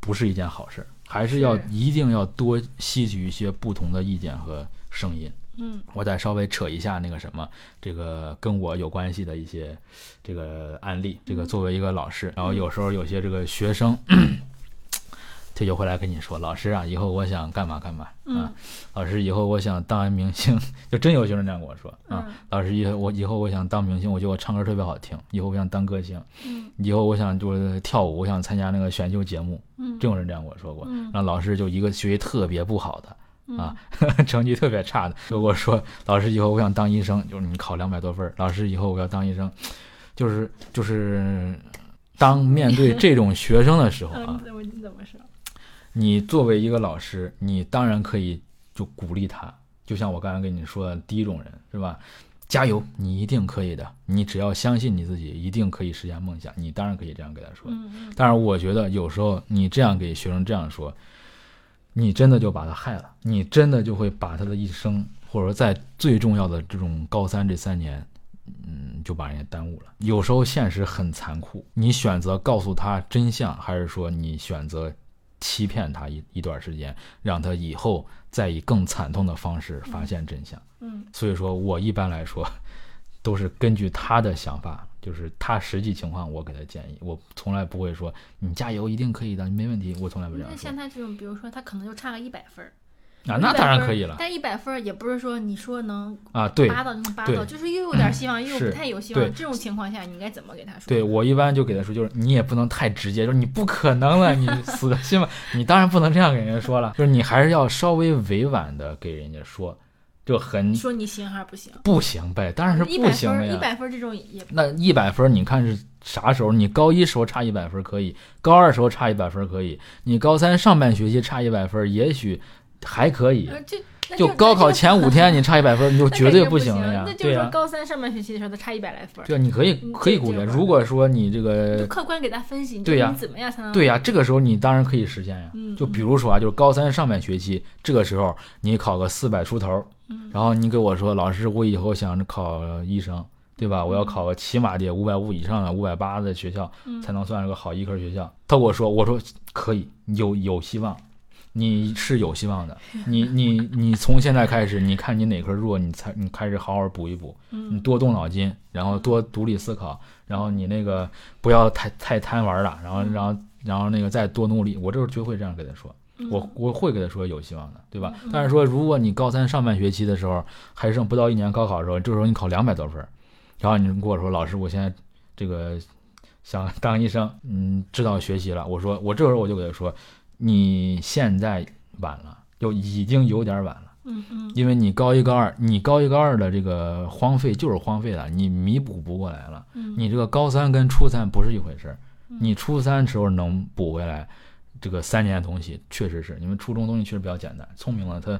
不是一件好事，还是要一定要多吸取一些不同的意见和声音。嗯，我再稍微扯一下那个什么，这个跟我有关系的一些这个案例。这个作为一个老师，然后有时候有些这个学生。他就回来跟你说：“老师啊，以后我想干嘛干嘛啊。老师，以后我想当明星。就真有学生这样跟我说啊。老师，以后我以后我想当明星，我觉得我唱歌特别好听。以后我想当歌星。以后我想就是跳舞，我想参加那个选秀节目。这种人这样跟我说过。然后老师就一个学习特别不好的啊，成绩特别差的，就跟我说：老师，以后我想当医生，就是你考两百多分。老师，以后我要当医生，就是就是当面对这种学生的时候啊，怎么怎么说？”你作为一个老师，你当然可以就鼓励他，就像我刚才跟你说的第一种人是吧？加油，你一定可以的，你只要相信你自己，一定可以实现梦想。你当然可以这样给他说。但是我觉得有时候你这样给学生这样说，你真的就把他害了，你真的就会把他的一生或者说在最重要的这种高三这三年，嗯，就把人家耽误了。有时候现实很残酷，你选择告诉他真相，还是说你选择欺骗他一一段时间，让他以后再以更惨痛的方式发现真相？嗯，所以说我一般来说都是根据他的想法。就是他实际情况，我给他建议，我从来不会说你加油，一定可以的，你没问题。我从来不这样那像他这种，比如说他可能就差个一百分儿啊，那当然可以了。但一百分也不是说你说能啊，对，八到就能八到，就是又有点希望，又不太有希望。这种情况下，你应该怎么给他说？对我一般就给他说，就是你也不能太直接，就是你不可能了，你死的心吧，你当然不能这样给人家说了，就是你还是要稍微委婉的给人家说。就很说你行还是不行？不行呗，当然是不行呀。一百分这种也那一百分，你看是啥时候？你高一时候差一百分可以，高二时候差一百分可以，你高三上半学期差一百分也许还可以。就高考前五天你差一百分，你就 绝对不行了呀。那就是说高三上半学期的时候他差一百来分。对，你可以可以鼓励。如果说你这个客观给他分析，对呀，怎么样才能对呀？这个时候你当然可以实现呀。就比如说啊，就是高三上半学期这个时候你考个四百出头。然后你给我说，老师，我以后想着考医生，对吧？我要考个起码得五百五以上的，五百八的学校才能算是个好医科学校。他跟我说，我说可以，有有希望，你是有希望的。你你你从现在开始，你看你哪科弱，你才你开始好好补一补，你多动脑筋，然后多独立思考，然后你那个不要太太贪玩了，然后然后然后那个再多努力。我这是绝会这样跟他说。我我会给他说有希望的，对吧？但是说如果你高三上半学期的时候还剩不到一年高考的时候，这时候你考两百多分，然后你跟我说老师，我现在这个想当医生，嗯，知道学习了。我说我这时候我就给他说，你现在晚了，就已经有点晚了。嗯嗯，因为你高一高二，你高一高二的这个荒废就是荒废了，你弥补不过来了。你这个高三跟初三不是一回事儿，你初三时候能补回来。这个三年的东西确实是，因为初中东西确实比较简单，聪明了他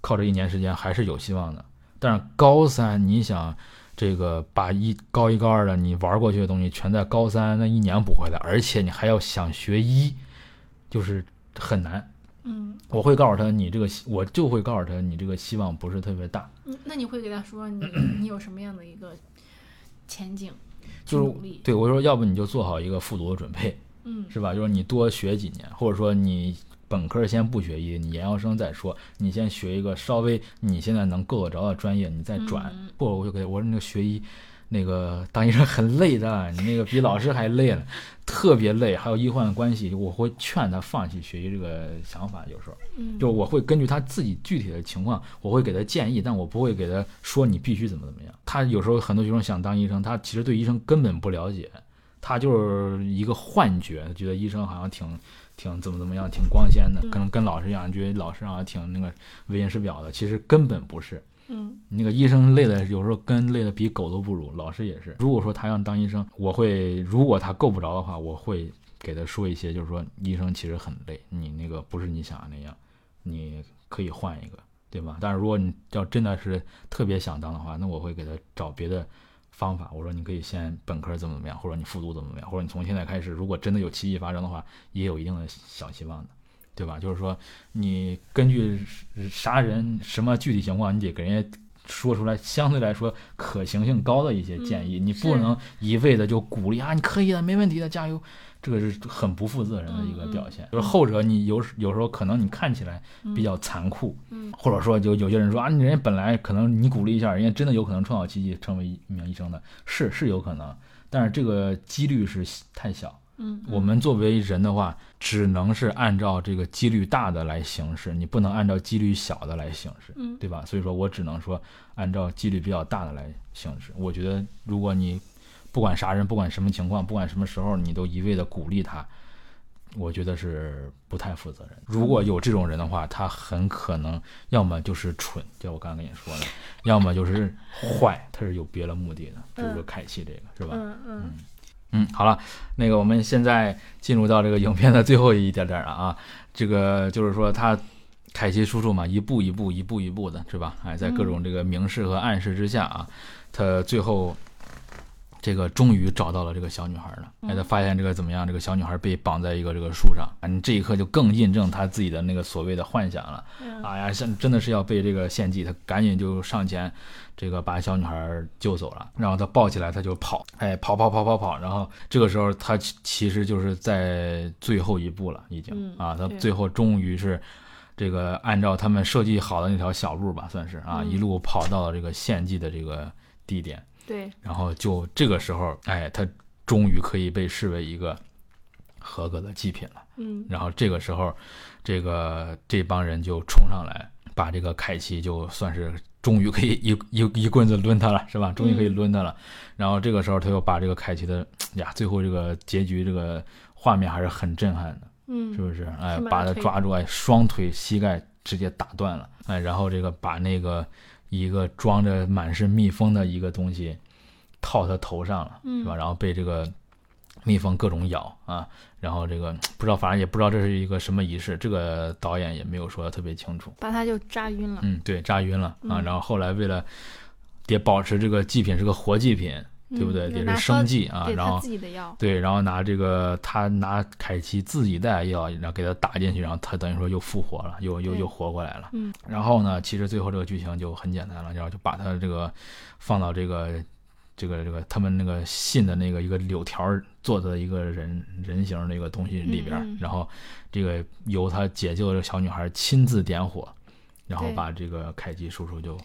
靠这一年时间还是有希望的。但是高三，你想这个把一高一高二的你玩过去的东西全在高三那一年补回来，而且你还要想学医，就是很难。嗯，我会告诉他，你这个我就会告诉他，你这个希望不是特别大。嗯，那你会给他说，你 你有什么样的一个前景？就是对我说，要不你就做好一个复读的准备。嗯，是吧？就是你多学几年，或者说你本科先不学医，你研究生再说。你先学一个稍微你现在能够得着的专业，你再转。不，我就给我说那个学医，那个当医生很累的，你那个比老师还累了，特别累，还有医患关系。我会劝他放弃学习这个想法。有时候，就我会根据他自己具体的情况，我会给他建议，但我不会给他说你必须怎么怎么样。他有时候很多学生想当医生，他其实对医生根本不了解。他就是一个幻觉，觉得医生好像挺挺怎么怎么样，挺光鲜的，可能跟老师一样，觉得老师好像挺那个为人师表的。其实根本不是。嗯，那个医生累的有时候跟累的比狗都不如，老师也是。如果说他要当医生，我会如果他够不着的话，我会给他说一些，就是说医生其实很累，你那个不是你想的那样，你可以换一个，对吧？但是如果你要真的是特别想当的话，那我会给他找别的。方法，我说你可以先本科怎么怎么样，或者你复读怎么怎么样，或者你从现在开始，如果真的有奇迹发生的话，也有一定的小希望的，对吧？就是说，你根据杀人什么具体情况，你得给人家说出来，相对来说可行性高的一些建议，你不能一味的就鼓励啊，你可以的，没问题的，加油。这个是很不负责任的一个表现，就是后者你有有时候可能你看起来比较残酷，或者说就有些人说啊，你人家本来可能你鼓励一下，人家真的有可能创造奇迹成为一名医生的，是是有可能，但是这个几率是太小。嗯，我们作为人的话，只能是按照这个几率大的来行事，你不能按照几率小的来行事，对吧？所以说我只能说按照几率比较大的来行事。我觉得如果你。不管啥人，不管什么情况，不管什么时候，你都一味的鼓励他，我觉得是不太负责任。如果有这种人的话，他很可能要么就是蠢，就我刚刚跟你说的，要么就是坏，他是有别的目的的。比如说凯奇这个，是吧？嗯嗯嗯。好了，那个我们现在进入到这个影片的最后一点点了啊。这个就是说他凯奇叔叔嘛，一步一步，一步一步的，是吧？哎，在各种这个明示和暗示之下啊，他最后。这个终于找到了这个小女孩了。哎，他发现这个怎么样？这个小女孩被绑在一个这个树上，啊，你这一刻就更印证他自己的那个所谓的幻想了。哎呀，像真的是要被这个献祭，他赶紧就上前，这个把小女孩救走了，然后他抱起来他就跑，哎，跑跑跑跑跑，然后这个时候他其实就是在最后一步了，已经啊，他最后终于是这个按照他们设计好的那条小路吧，算是啊，一路跑到了这个献祭的这个地点。对，然后就这个时候，哎，他终于可以被视为一个合格的祭品了。嗯，然后这个时候，这个这帮人就冲上来，把这个凯奇就算是终于可以一一一棍子抡他了，是吧？终于可以抡他了。然后这个时候，他又把这个凯奇的呀，最后这个结局这个画面还是很震撼的，嗯，是不是？哎，把他抓住，哎，双腿膝盖直接打断了，哎，然后这个把那个。一个装着满是蜜蜂的一个东西套他头上了，是吧？然后被这个蜜蜂各种咬啊，然后这个不知道，反正也不知道这是一个什么仪式，这个导演也没有说的特别清楚。把他就扎晕了。嗯，对，扎晕了啊。然后后来为了得保持这个祭品是个活祭品。对不对？也是生计啊，然后对，然后拿这个他拿凯奇自己带药，然后给他打进去，然后他等于说又复活了，又又又活过来了。嗯，然后呢，其实最后这个剧情就很简单了，然后就把他这个放到这个这个这个他们那个信的那个一个柳条做的一个人人形那个东西里边，然后这个由他解救的这个小女孩亲自点火，然后把这个凯奇叔叔就。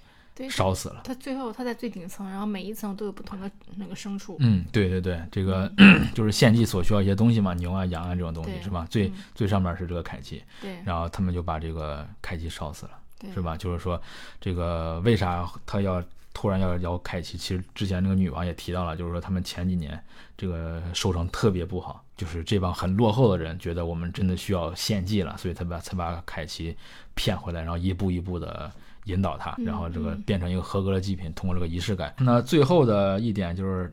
烧死了。他最后他在最顶层，然后每一层都有不同的那个牲畜。嗯，对对对，这个 就是献祭所需要一些东西嘛，牛啊、羊啊这种东西是吧？最最上面是这个凯奇。对。然后他们就把这个凯奇烧死了，是吧？就是说，这个为啥他要突然要要凯奇？其实之前那个女王也提到了，就是说他们前几年这个收成特别不好，就是这帮很落后的人觉得我们真的需要献祭了，所以他把才把凯奇骗回来，然后一步一步的。引导他，然后这个变成一个合格的祭品，通过这个仪式感。那最后的一点就是，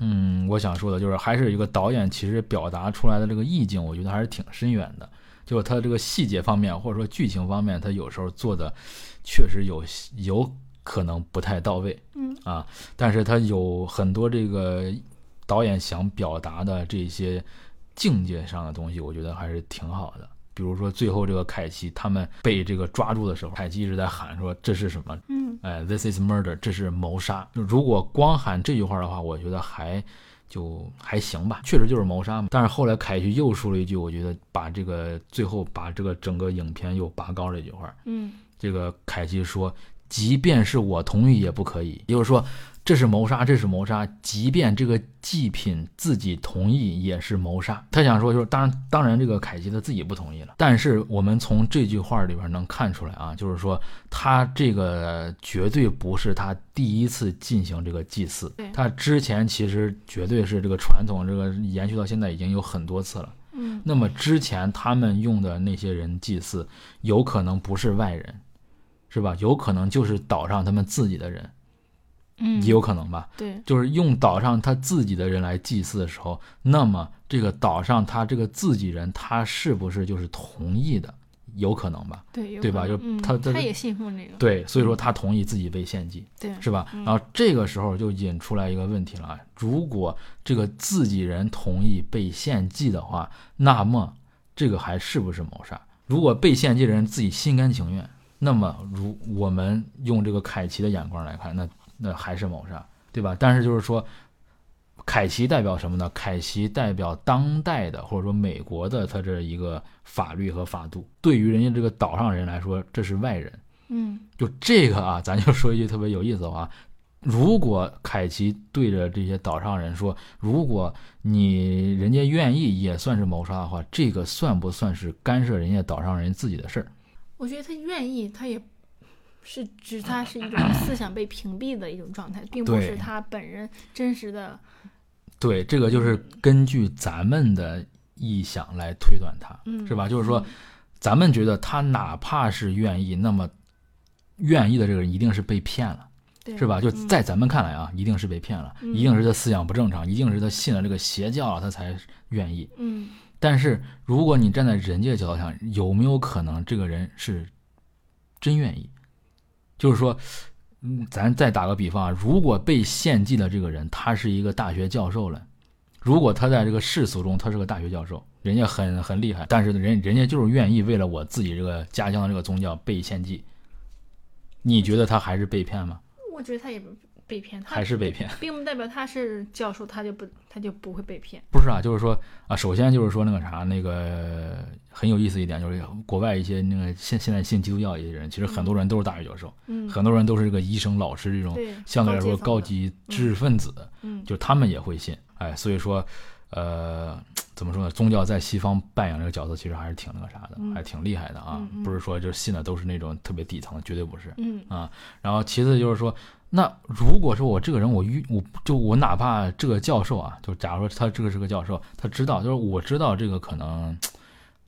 嗯，我想说的就是，还是一个导演其实表达出来的这个意境，我觉得还是挺深远的。就是他这个细节方面，或者说剧情方面，他有时候做的确实有有可能不太到位，嗯啊，但是他有很多这个导演想表达的这些境界上的东西，我觉得还是挺好的。比如说，最后这个凯奇他们被这个抓住的时候，凯奇一直在喊说：“这是什么？”嗯，哎，“This is murder”，这是谋杀。如果光喊这句话的话，我觉得还就还行吧，确实就是谋杀嘛。但是后来凯奇又说了一句，我觉得把这个最后把这个整个影片又拔高了一句话。嗯，这个凯奇说：“即便是我同意也不可以。”也就是说。这是谋杀，这是谋杀。即便这个祭品自己同意，也是谋杀。他想说，就是当然，当然，这个凯奇他自己不同意了。但是我们从这句话里边能看出来啊，就是说他这个绝对不是他第一次进行这个祭祀，他之前其实绝对是这个传统，这个延续到现在已经有很多次了。嗯，那么之前他们用的那些人祭祀，有可能不是外人，是吧？有可能就是岛上他们自己的人。嗯，也有可能吧。对，就是用岛上他自己的人来祭祀的时候，那么这个岛上他这个自己人，他是不是就是同意的？有可能吧？对，对吧？就他他也信奉这个。对，所以说他同意自己被献祭，对，是吧？然后这个时候就引出来一个问题了：如果这个自己人同意被献祭的话，那么这个还是不是谋杀？如果被献祭的人自己心甘情愿，那么如我们用这个凯奇的眼光来看，那。那还是谋杀，对吧？但是就是说，凯奇代表什么呢？凯奇代表当代的或者说美国的他这一个法律和法度。对于人家这个岛上人来说，这是外人。嗯，就这个啊，咱就说一句特别有意思的话：如果凯奇对着这些岛上人说，如果你人家愿意也算是谋杀的话，这个算不算是干涉人家岛上人自己的事儿？我觉得他愿意，他也。是指他是一种思想被屏蔽的一种状态，并不是他本人真实的。对，这个就是根据咱们的臆想来推断他，是吧？就是说，咱们觉得他哪怕是愿意，那么愿意的这个人一定是被骗了，是吧？就在咱们看来啊，一定是被骗了，一定是他思想不正常，一定是他信了这个邪教，他才愿意。嗯。但是如果你站在人家的角度上，有没有可能这个人是真愿意？就是说，嗯，咱再打个比方啊，如果被献祭的这个人他是一个大学教授了，如果他在这个世俗中他是个大学教授，人家很很厉害，但是人人家就是愿意为了我自己这个家乡的这个宗教被献祭，你觉得他还是被骗吗？我觉得他也被骗，还是被骗，并不代表他是教授，他就不他就不会被骗。不是啊，就是说啊，首先就是说那个啥，那个很有意思一点，就是国外一些那个现现在信基督教一些人，其实很多人都是大学教授，嗯，很多人都是这个医生、老师这种相对来说高级知识分子，嗯，就他们也会信，哎，所以说，呃，怎么说呢？宗教在西方扮演这个角色，其实还是挺那个啥的，还挺厉害的啊，不是说就信的都是那种特别底层的，绝对不是，嗯啊，然后其次就是说。那如果说我这个人，我遇我就我哪怕这个教授啊，就假如说他这个是个教授，他知道，就是我知道这个可能，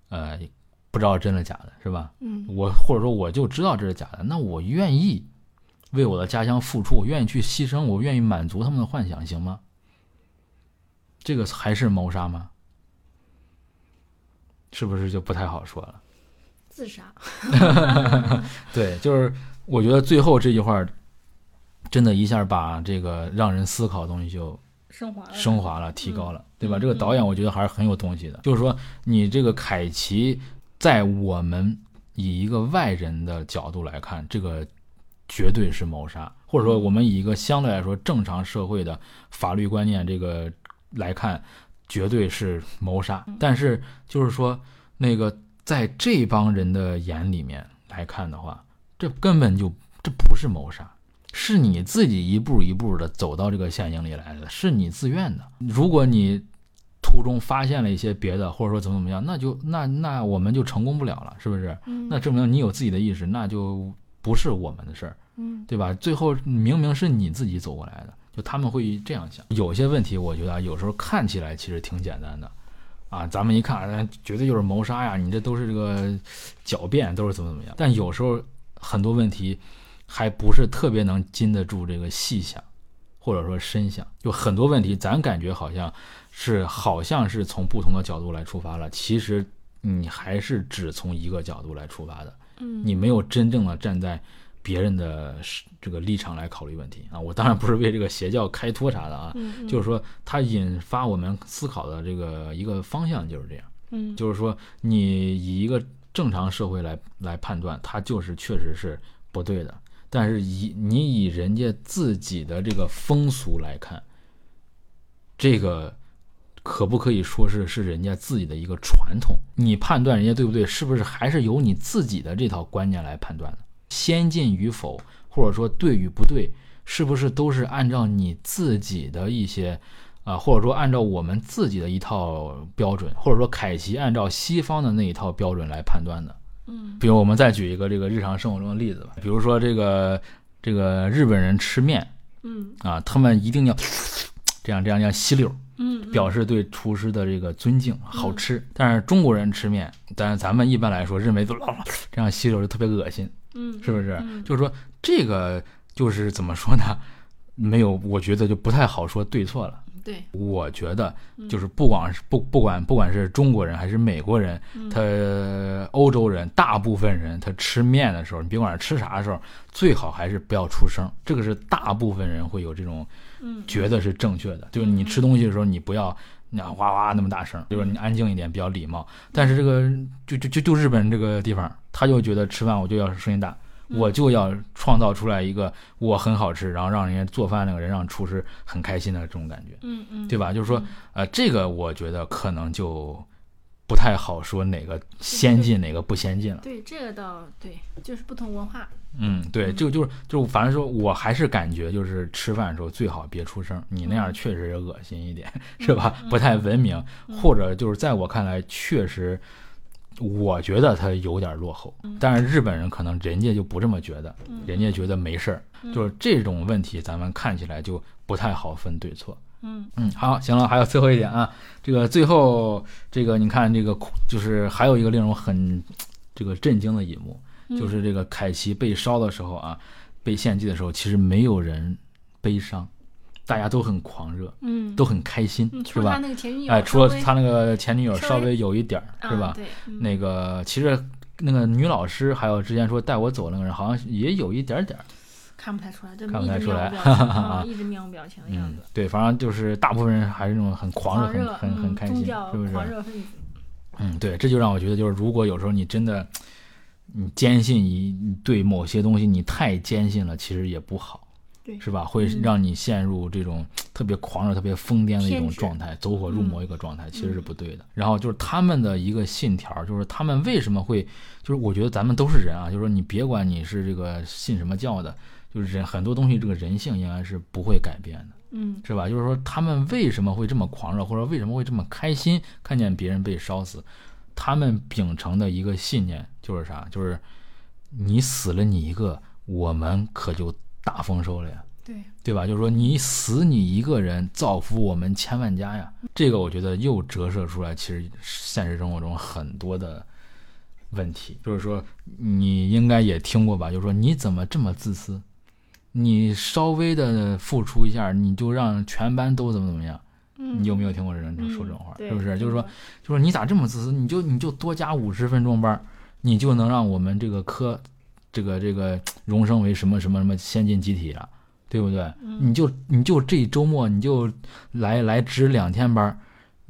呃，不知道真的假的，是吧？嗯。我或者说我就知道这是假的，那我愿意为我的家乡付出，我愿意去牺牲，我愿意满足他们的幻想，行吗？这个还是谋杀吗？是不是就不太好说了？自杀。对，就是我觉得最后这句话。真的一下把这个让人思考的东西就升华了，升华了，提高了，对吧？这个导演我觉得还是很有东西的。就是说，你这个凯奇在我们以一个外人的角度来看，这个绝对是谋杀，或者说我们以一个相对来说正常社会的法律观念这个来看，绝对是谋杀。但是就是说，那个在这帮人的眼里面来看的话，这根本就这不是谋杀。是你自己一步一步的走到这个陷阱里来的，是你自愿的。如果你途中发现了一些别的，或者说怎么怎么样，那就那那我们就成功不了了，是不是？那证明你有自己的意识，那就不是我们的事儿，嗯，对吧？最后明明是你自己走过来的，就他们会这样想。有些问题，我觉得有时候看起来其实挺简单的，啊，咱们一看，绝对就是谋杀呀，你这都是这个狡辩，都是怎么怎么样。但有时候很多问题。还不是特别能经得住这个细想，或者说深想，就很多问题，咱感觉好像是好像是从不同的角度来出发了，其实你还是只从一个角度来出发的，嗯，你没有真正的站在别人的这个立场来考虑问题啊。我当然不是为这个邪教开脱啥的啊，就是说它引发我们思考的这个一个方向就是这样，嗯，就是说你以一个正常社会来来判断，它就是确实是不对的。但是以你以人家自己的这个风俗来看，这个可不可以说是是人家自己的一个传统？你判断人家对不对，是不是还是由你自己的这套观念来判断的？先进与否，或者说对与不对，是不是都是按照你自己的一些啊，或者说按照我们自己的一套标准，或者说凯奇按照西方的那一套标准来判断的？嗯，比如我们再举一个这个日常生活中的例子吧，比如说这个这个日本人吃面，嗯啊，他们一定要 这样这样这样吸溜，嗯，表示对厨师的这个尊敬，好吃。但是中国人吃面，但是咱们一般来说认为都这样吸溜就特别恶心，嗯，是不是？就是说这个就是怎么说呢？没有，我觉得就不太好说对错了。对，我觉得就是不管是不不管不管是中国人还是美国人，他欧洲人，大部分人他吃面的时候，你别管是吃啥的时候，最好还是不要出声。这个是大部分人会有这种，觉得是正确的。就是你吃东西的时候，你不要那哇哇那么大声，就是你安静一点，比较礼貌。但是这个就就就就日本这个地方，他就觉得吃饭我就要声音大。我就要创造出来一个我很好吃，然后让人家做饭那个人让厨师很开心的这种感觉，嗯嗯，对吧？就是说，呃，这个我觉得可能就不太好说哪个先进哪个不先进了。对，这个倒对，就是不同文化。嗯，对，就就是就反正说我还是感觉就是吃饭的时候最好别出声，你那样确实恶心一点，是吧？不太文明，或者就是在我看来确实。我觉得他有点落后，但是日本人可能人家就不这么觉得，人家觉得没事儿，就是这种问题咱们看起来就不太好分对错。嗯。嗯，好，行了，还有最后一点啊，这个最后这个你看这个就是还有一个令人很这个震惊的一幕，就是这个凯奇被烧的时候啊，被献祭的时候，其实没有人悲伤。大家都很狂热，嗯，都很开心，是吧？哎，除了他那个前女友稍微有一点儿，是吧？对，那个其实那个女老师还有之前说带我走那个人，好像也有一点点儿，看不太出来，看不太出来，一直面无表情的样子。对，反正就是大部分人还是那种很狂热、很很很开心，是不是？狂热分子。嗯，对，这就让我觉得，就是如果有时候你真的，你坚信你对某些东西，你太坚信了，其实也不好。是吧？会让你陷入这种特别狂热、特别疯癫的一种状态，走火入魔一个状态，其实是不对的。然后就是他们的一个信条，就是他们为什么会，就是我觉得咱们都是人啊，就是说你别管你是这个信什么教的，就是人很多东西这个人性应该是不会改变的，嗯，是吧？就是说他们为什么会这么狂热，或者为什么会这么开心，看见别人被烧死，他们秉承的一个信念就是啥？就是你死了你一个，我们可就。大丰收了呀，对对吧？就是说你死你一个人，造福我们千万家呀。这个我觉得又折射出来，其实现实生活中很多的问题。就是说，你应该也听过吧？就是说，你怎么这么自私？你稍微的付出一下，你就让全班都怎么怎么样？你有没有听过人说这种话？是不是？就是说，就是你咋这么自私？你就你就多加五十分钟班，你就能让我们这个科。这个这个荣升为什么什么什么先进集体了，对不对？你就你就这周末你就来来值两天班，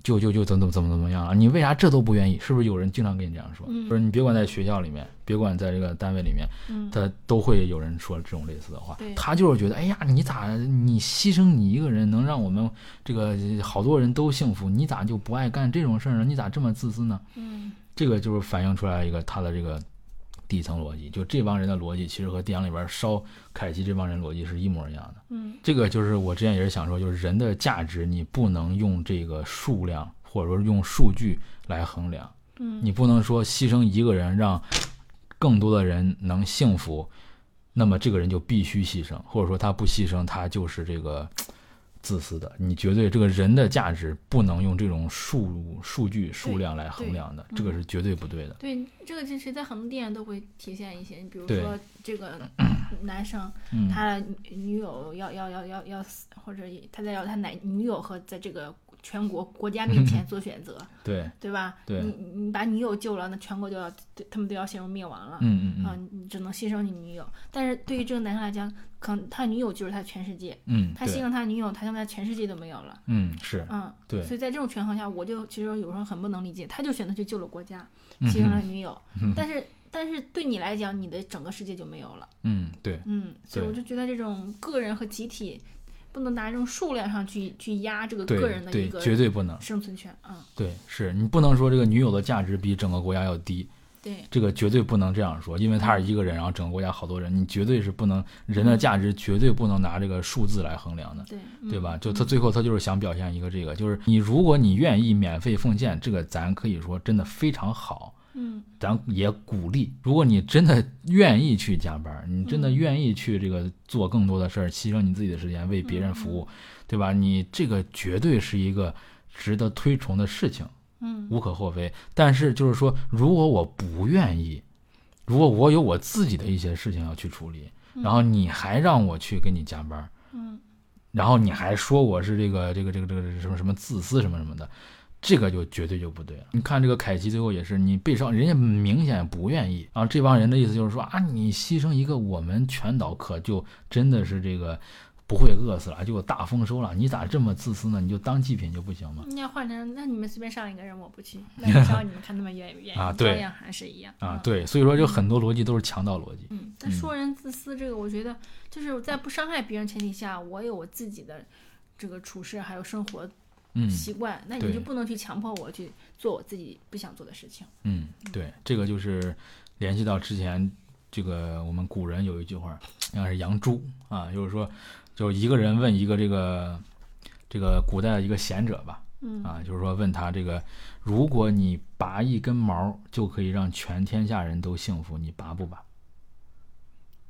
就就就怎么怎么怎么样了？你为啥这都不愿意？是不是有人经常跟你这样说？不是你别管在学校里面，别管在这个单位里面，他都会有人说这种类似的话。他就是觉得，哎呀，你咋你牺牲你一个人能让我们这个好多人都幸福？你咋就不爱干这种事儿呢？你咋这么自私呢？嗯，这个就是反映出来一个他的这个。底层逻辑，就这帮人的逻辑，其实和电影里边烧凯奇这帮人逻辑是一模一样的。嗯，这个就是我之前也是想说，就是人的价值，你不能用这个数量或者说用数据来衡量。嗯，你不能说牺牲一个人让更多的人能幸福，那么这个人就必须牺牲，或者说他不牺牲，他就是这个。自私的，你绝对这个人的价值不能用这种数数据数量来衡量的，这个是绝对不对的。对，这个其实，在很多电影都会体现一些。你比如说，这个 男生，他女友要要要要要死，或者他在要他男女友和在这个。全国 国家面前做选择，对对吧？对，你你把女友救了，那全国就要他们都要陷入灭亡了。嗯嗯嗯，啊，你只能牺牲你女友。但是对于这个男生来讲，可能他女友就是他全世界。嗯，他牺牲他女友，他现在全世界都没有了。嗯，是。嗯，对。所以在这种权衡下，我就其实有时候很不能理解，他就选择去救了国家，牺牲了女友。嗯。但是但是对你来讲，你的整个世界就没有了。嗯，对。嗯，所以我就觉得这种个人和集体。不能拿这种数量上去去压这个个人的一个绝对不能生存权啊！对，是你不能说这个女友的价值比整个国家要低，对，这个绝对不能这样说，因为他是一个人，然后整个国家好多人，你绝对是不能人的价值绝对不能拿这个数字来衡量的，对，对吧？就他最后他就是想表现一个这个，就是你如果你愿意免费奉献，这个咱可以说真的非常好。嗯，咱也鼓励，如果你真的愿意去加班，你真的愿意去这个做更多的事儿，牺牲你自己的时间为别人服务，对吧？你这个绝对是一个值得推崇的事情，嗯，无可厚非。但是就是说，如果我不愿意，如果我有我自己的一些事情要去处理，然后你还让我去给你加班，嗯，然后你还说我是这个这个这个这个什么什么自私什么什么的。这个就绝对就不对了。你看这个凯奇最后也是，你被伤，人家明显不愿意。啊这帮人的意思就是说啊，你牺牲一个，我们全岛可就真的是这个不会饿死了，就有大丰收了。你咋这么自私呢？你就当祭品就不行吗？你要换成那你们随便上一个人，我不去，那烧你们看他们愿不愿意？啊，对，还是一样啊，对。所以说，就很多逻辑都是强盗逻辑。嗯，但说人自私这个，我觉得就是在不伤害别人前提下，我有我自己的这个处事还有生活。习惯，那你就不能去强迫我去做我自己不想做的事情。嗯，对，这个就是联系到之前这个我们古人有一句话，应该是杨朱啊，就是说，就一个人问一个这个这个古代的一个贤者吧，啊，就是说问他这个，如果你拔一根毛就可以让全天下人都幸福，你拔不拔？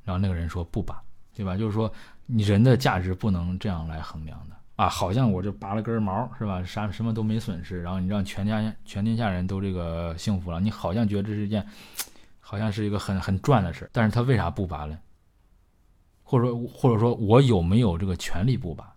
然后那个人说不拔，对吧？就是说你人的价值不能这样来衡量的。啊，好像我就拔了根毛是吧？啥什么都没损失，然后你让全家全天下人都这个幸福了，你好像觉得这是一件，好像是一个很很赚的事。但是他为啥不拔呢？或者说或者说我有没有这个权利不拔？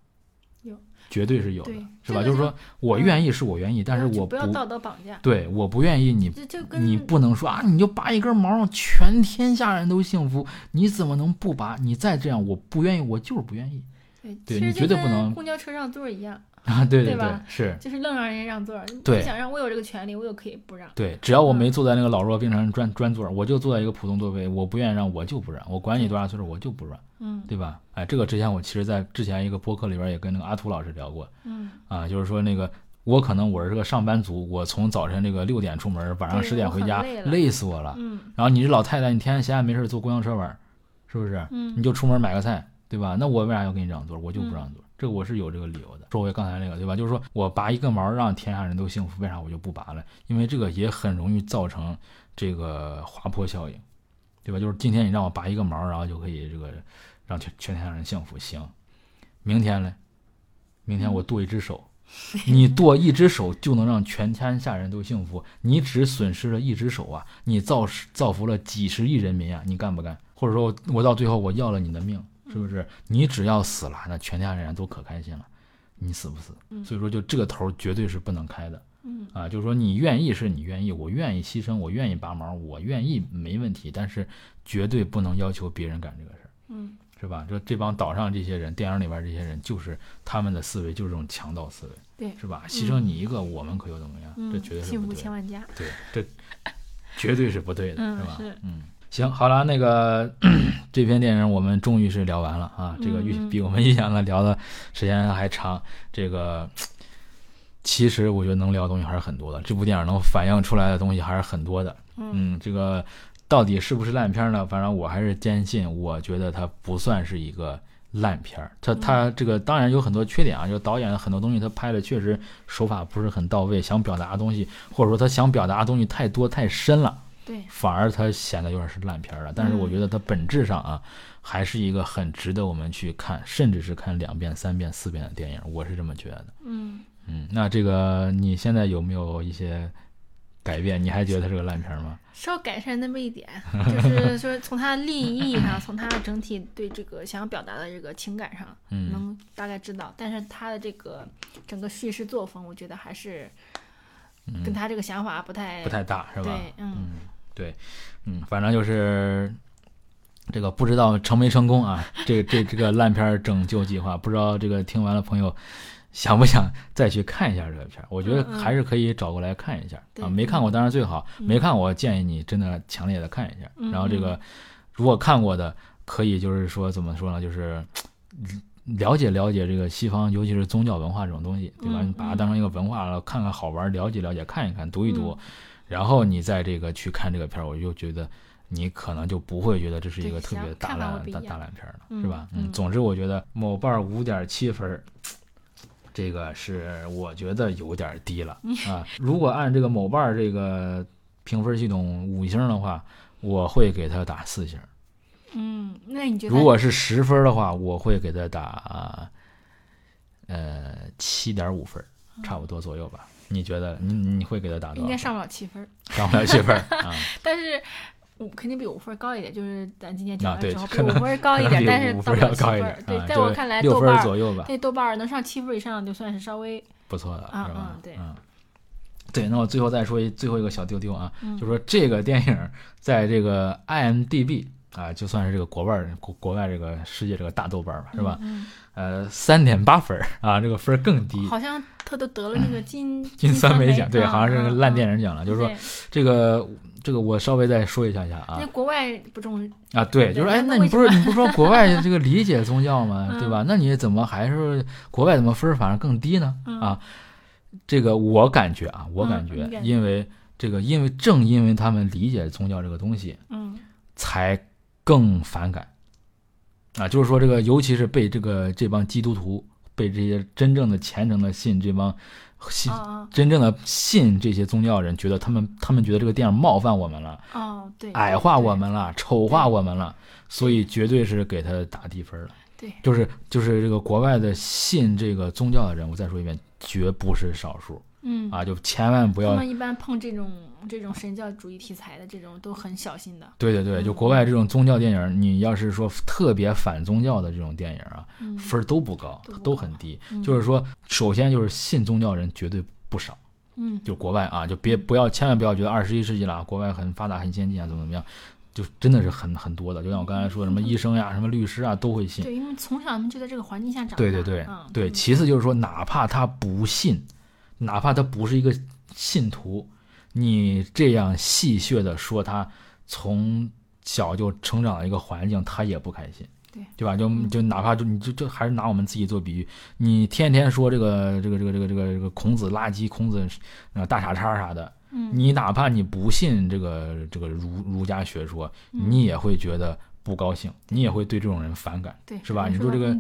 有，绝对是有的，是吧？就是说我愿意是我愿意，但是我不要道德绑架。对，我不愿意，你你不能说啊，你就拔一根毛让全天下人都幸福，你怎么能不拔？你再这样，我不愿意，我就是不愿意。对，你绝对不能。公交车让座一样。啊，对对对，是，就是愣让人家让座，对，想让我有这个权利，我又可以不让。对，只要我没坐在那个老弱病残专专座，我就坐在一个普通座位，我不愿意让，我就不让，我管你多大岁数，我就不让，嗯，对吧？哎，这个之前我其实，在之前一个播客里边也跟那个阿图老师聊过，嗯，啊，就是说那个我可能我是个上班族，我从早晨这个六点出门，晚上十点回家，累死我了，嗯，然后你这老太太，你天天闲着没事坐公交车玩，是不是？嗯，你就出门买个菜，对吧？那我为啥要给你让座？我就不让座。这个我是有这个理由的，说回刚才那个，对吧？就是说我拔一个毛让天下人都幸福，为啥我就不拔了？因为这个也很容易造成这个滑坡效应，对吧？就是今天你让我拔一个毛，然后就可以这个让全全天下人幸福，行。明天嘞？明天我剁一只手，你剁一只手就能让全天下人都幸福，你只损失了一只手啊，你造造福了几十亿人民啊，你干不干？或者说我到最后我要了你的命？是不是你只要死了，那全天下人都可开心了？你死不死？所以说，就这个头绝对是不能开的。嗯啊，就是说你愿意是你愿意，我愿意牺牲，我愿意拔毛，我愿意没问题，但是绝对不能要求别人干这个事儿。嗯，是吧？这这帮岛上这些人，电影里边这些人，就是他们的思维就是这种强盗思维，对，是吧？牺牲你一个，我们可又怎么样？这绝对是幸福千万家。对，这绝对是不对的，是吧？嗯。行，好了，那个 这篇电影我们终于是聊完了啊，这个预比我们预想的聊的时间还长。这个其实我觉得能聊的东西还是很多的，这部电影能反映出来的东西还是很多的。嗯，这个到底是不是烂片呢？反正我还是坚信，我觉得它不算是一个烂片儿。它它这个当然有很多缺点啊，就导演很多东西他拍的确实手法不是很到位，想表达的东西或者说他想表达的东西太多太深了。对，反而它显得有点是烂片了。但是我觉得它本质上啊，还是一个很值得我们去看，甚至是看两遍、三遍、四遍的电影。我是这么觉得。嗯嗯，那这个你现在有没有一些改变？你还觉得它是个烂片吗？稍改善那么一点，就是说从它利益意上，从它整体对这个想要表达的这个情感上，能大概知道。但是它的这个整个叙事作风，我觉得还是跟他这个想法不太不太大，是吧？对，嗯。对，嗯，反正就是这个不知道成没成功啊？这这这个烂片拯救计划，不知道这个听完了朋友想不想 再去看一下这个片？我觉得还是可以找过来看一下啊。没看过当然最好，没看过建议你真的强烈的看一下。然后这个如果看过的，可以就是说怎么说呢？就是了解了解这个西方，尤其是宗教文化这种东西，对吧？你把它当成一个文化了，看看好玩，了解了解，看一看，读一读。然后你再这个去看这个片儿，我就觉得你可能就不会觉得这是一个特别大烂大大烂片了，是吧？嗯，总之我觉得某瓣五点七分，这个是我觉得有点低了啊。如果按这个某瓣这个评分系统五星的话，我会给他打四星。嗯，那你觉得？如果是十分的话，我会给他打呃七点五分，差不多左右吧。你觉得你你会给他打多少？应该上不了七分，上不了七分啊！但是五肯定比五分高一点，就是咱今天讲的时候，比五分高一点，但是五分要高一点。对，在我看来，六分左右吧。对，豆瓣能上七分以上，就算是稍微不错的，是吧？对，嗯，对。那我最后再说一最后一个小丢丢啊，就说这个电影在这个 IMDB 啊，就算是这个国外国国外这个世界这个大豆瓣吧，是吧？呃，三点八分啊，这个分更低。好像他都得了那个金 金酸梅奖，对，好像是烂电影奖了。就是说，这个这个我稍微再说一下下啊。那国外不重啊？对，就是哎，那你不是你不说国外这个理解宗教吗？对吧？那你怎么还是国外怎么分反而更低呢？啊，这个我感觉啊，我感觉，因为这个，因为正因为他们理解宗教这个东西，嗯，才更反感。啊，就是说这个，尤其是被这个这帮基督徒，被这些真正的虔诚的信这帮信真正的信这些宗教人，觉得他们他们觉得这个电影冒犯我们了，哦，对，矮化我们了，丑化我们了，所以绝对是给他打低分了。对，就是就是这个国外的信这个宗教的人，我再说一遍，绝不是少数。嗯啊，就千万不要。他们一般碰这种这种神教主义题材的这种都很小心的。对对对，就国外这种宗教电影，你要是说特别反宗教的这种电影啊，分儿都不高，都很低。就是说，首先就是信宗教人绝对不少。嗯，就国外啊，就别不要千万不要觉得二十一世纪了，国外很发达很先进啊，怎么怎么样。就真的是很很多的，就像我刚才说，什么医生呀、什么律师啊，都会信。对，因为从小他们就在这个环境下长大。对对对，对。其次就是说，哪怕他不信，哪怕他不是一个信徒，你这样戏谑的说他从小就成长的一个环境，他也不开心。对，对吧？就就哪怕就你就就还是拿我们自己做比喻，你天天说这个这个这个这个这个这个孔子垃圾，孔子大傻叉啥的。你哪怕你不信这个这个儒儒家学说，你也会觉得不高兴，你也会对这种人反感，对，是吧？你说这个，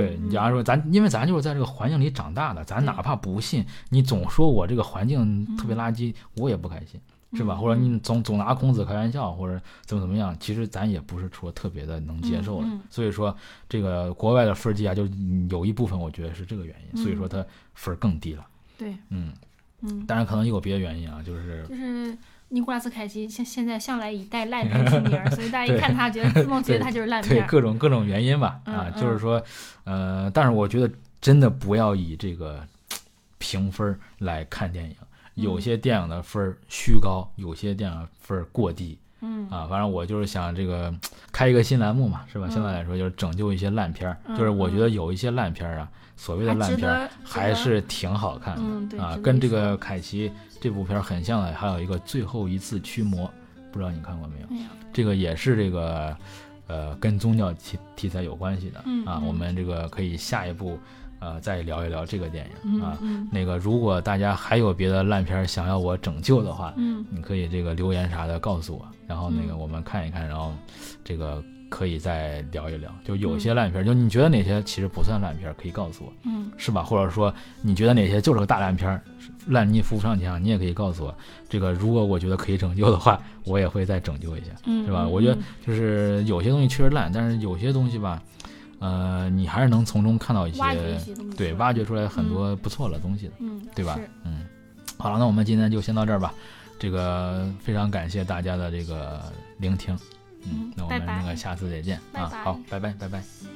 对你假如说咱，因为咱就是在这个环境里长大的，咱哪怕不信，你总说我这个环境特别垃圾，我也不开心，是吧？或者你总总拿孔子开玩笑，或者怎么怎么样，其实咱也不是说特别的能接受的。所以说，这个国外的分儿低啊，就有一部分我觉得是这个原因，所以说它分儿更低了。对，嗯。嗯，当然可能也有别的原因啊，就是就是尼古拉斯凯奇现现在向来以带烂片出名，所以大家一看他，觉得自动 觉得他就是烂片。对各种各种原因吧，啊，就是说，呃，但是我觉得真的不要以这个评分来看电影，有些电影的分虚高，有些电影分过低。嗯啊，反正我就是想这个开一个新栏目嘛，是吧？现在来说就是拯救一些烂片儿，就是我觉得有一些烂片儿啊。所谓的烂片还是挺好看的啊，跟这个凯奇这部片很像的，还有一个最后一次驱魔，不知道你看过没有？这个也是这个，呃，跟宗教题题材有关系的啊。我们这个可以下一步呃再聊一聊这个电影啊。那个如果大家还有别的烂片想要我拯救的话，嗯，你可以这个留言啥的告诉我，然后那个我们看一看，然后这个。可以再聊一聊，就有些烂片，就你觉得哪些其实不算烂片，可以告诉我，嗯，是吧？或者说你觉得哪些就是个大烂片，烂泥扶不上墙，你也可以告诉我。这个如果我觉得可以拯救的话，我也会再拯救一下，是吧？我觉得就是有些东西确实烂，但是有些东西吧，呃，你还是能从中看到一些，对，挖掘出来很多不错的东西的，嗯，对吧？嗯，好了，那我们今天就先到这儿吧。这个非常感谢大家的这个聆听。嗯，那我们那个下次再见啊！好，拜拜，拜拜。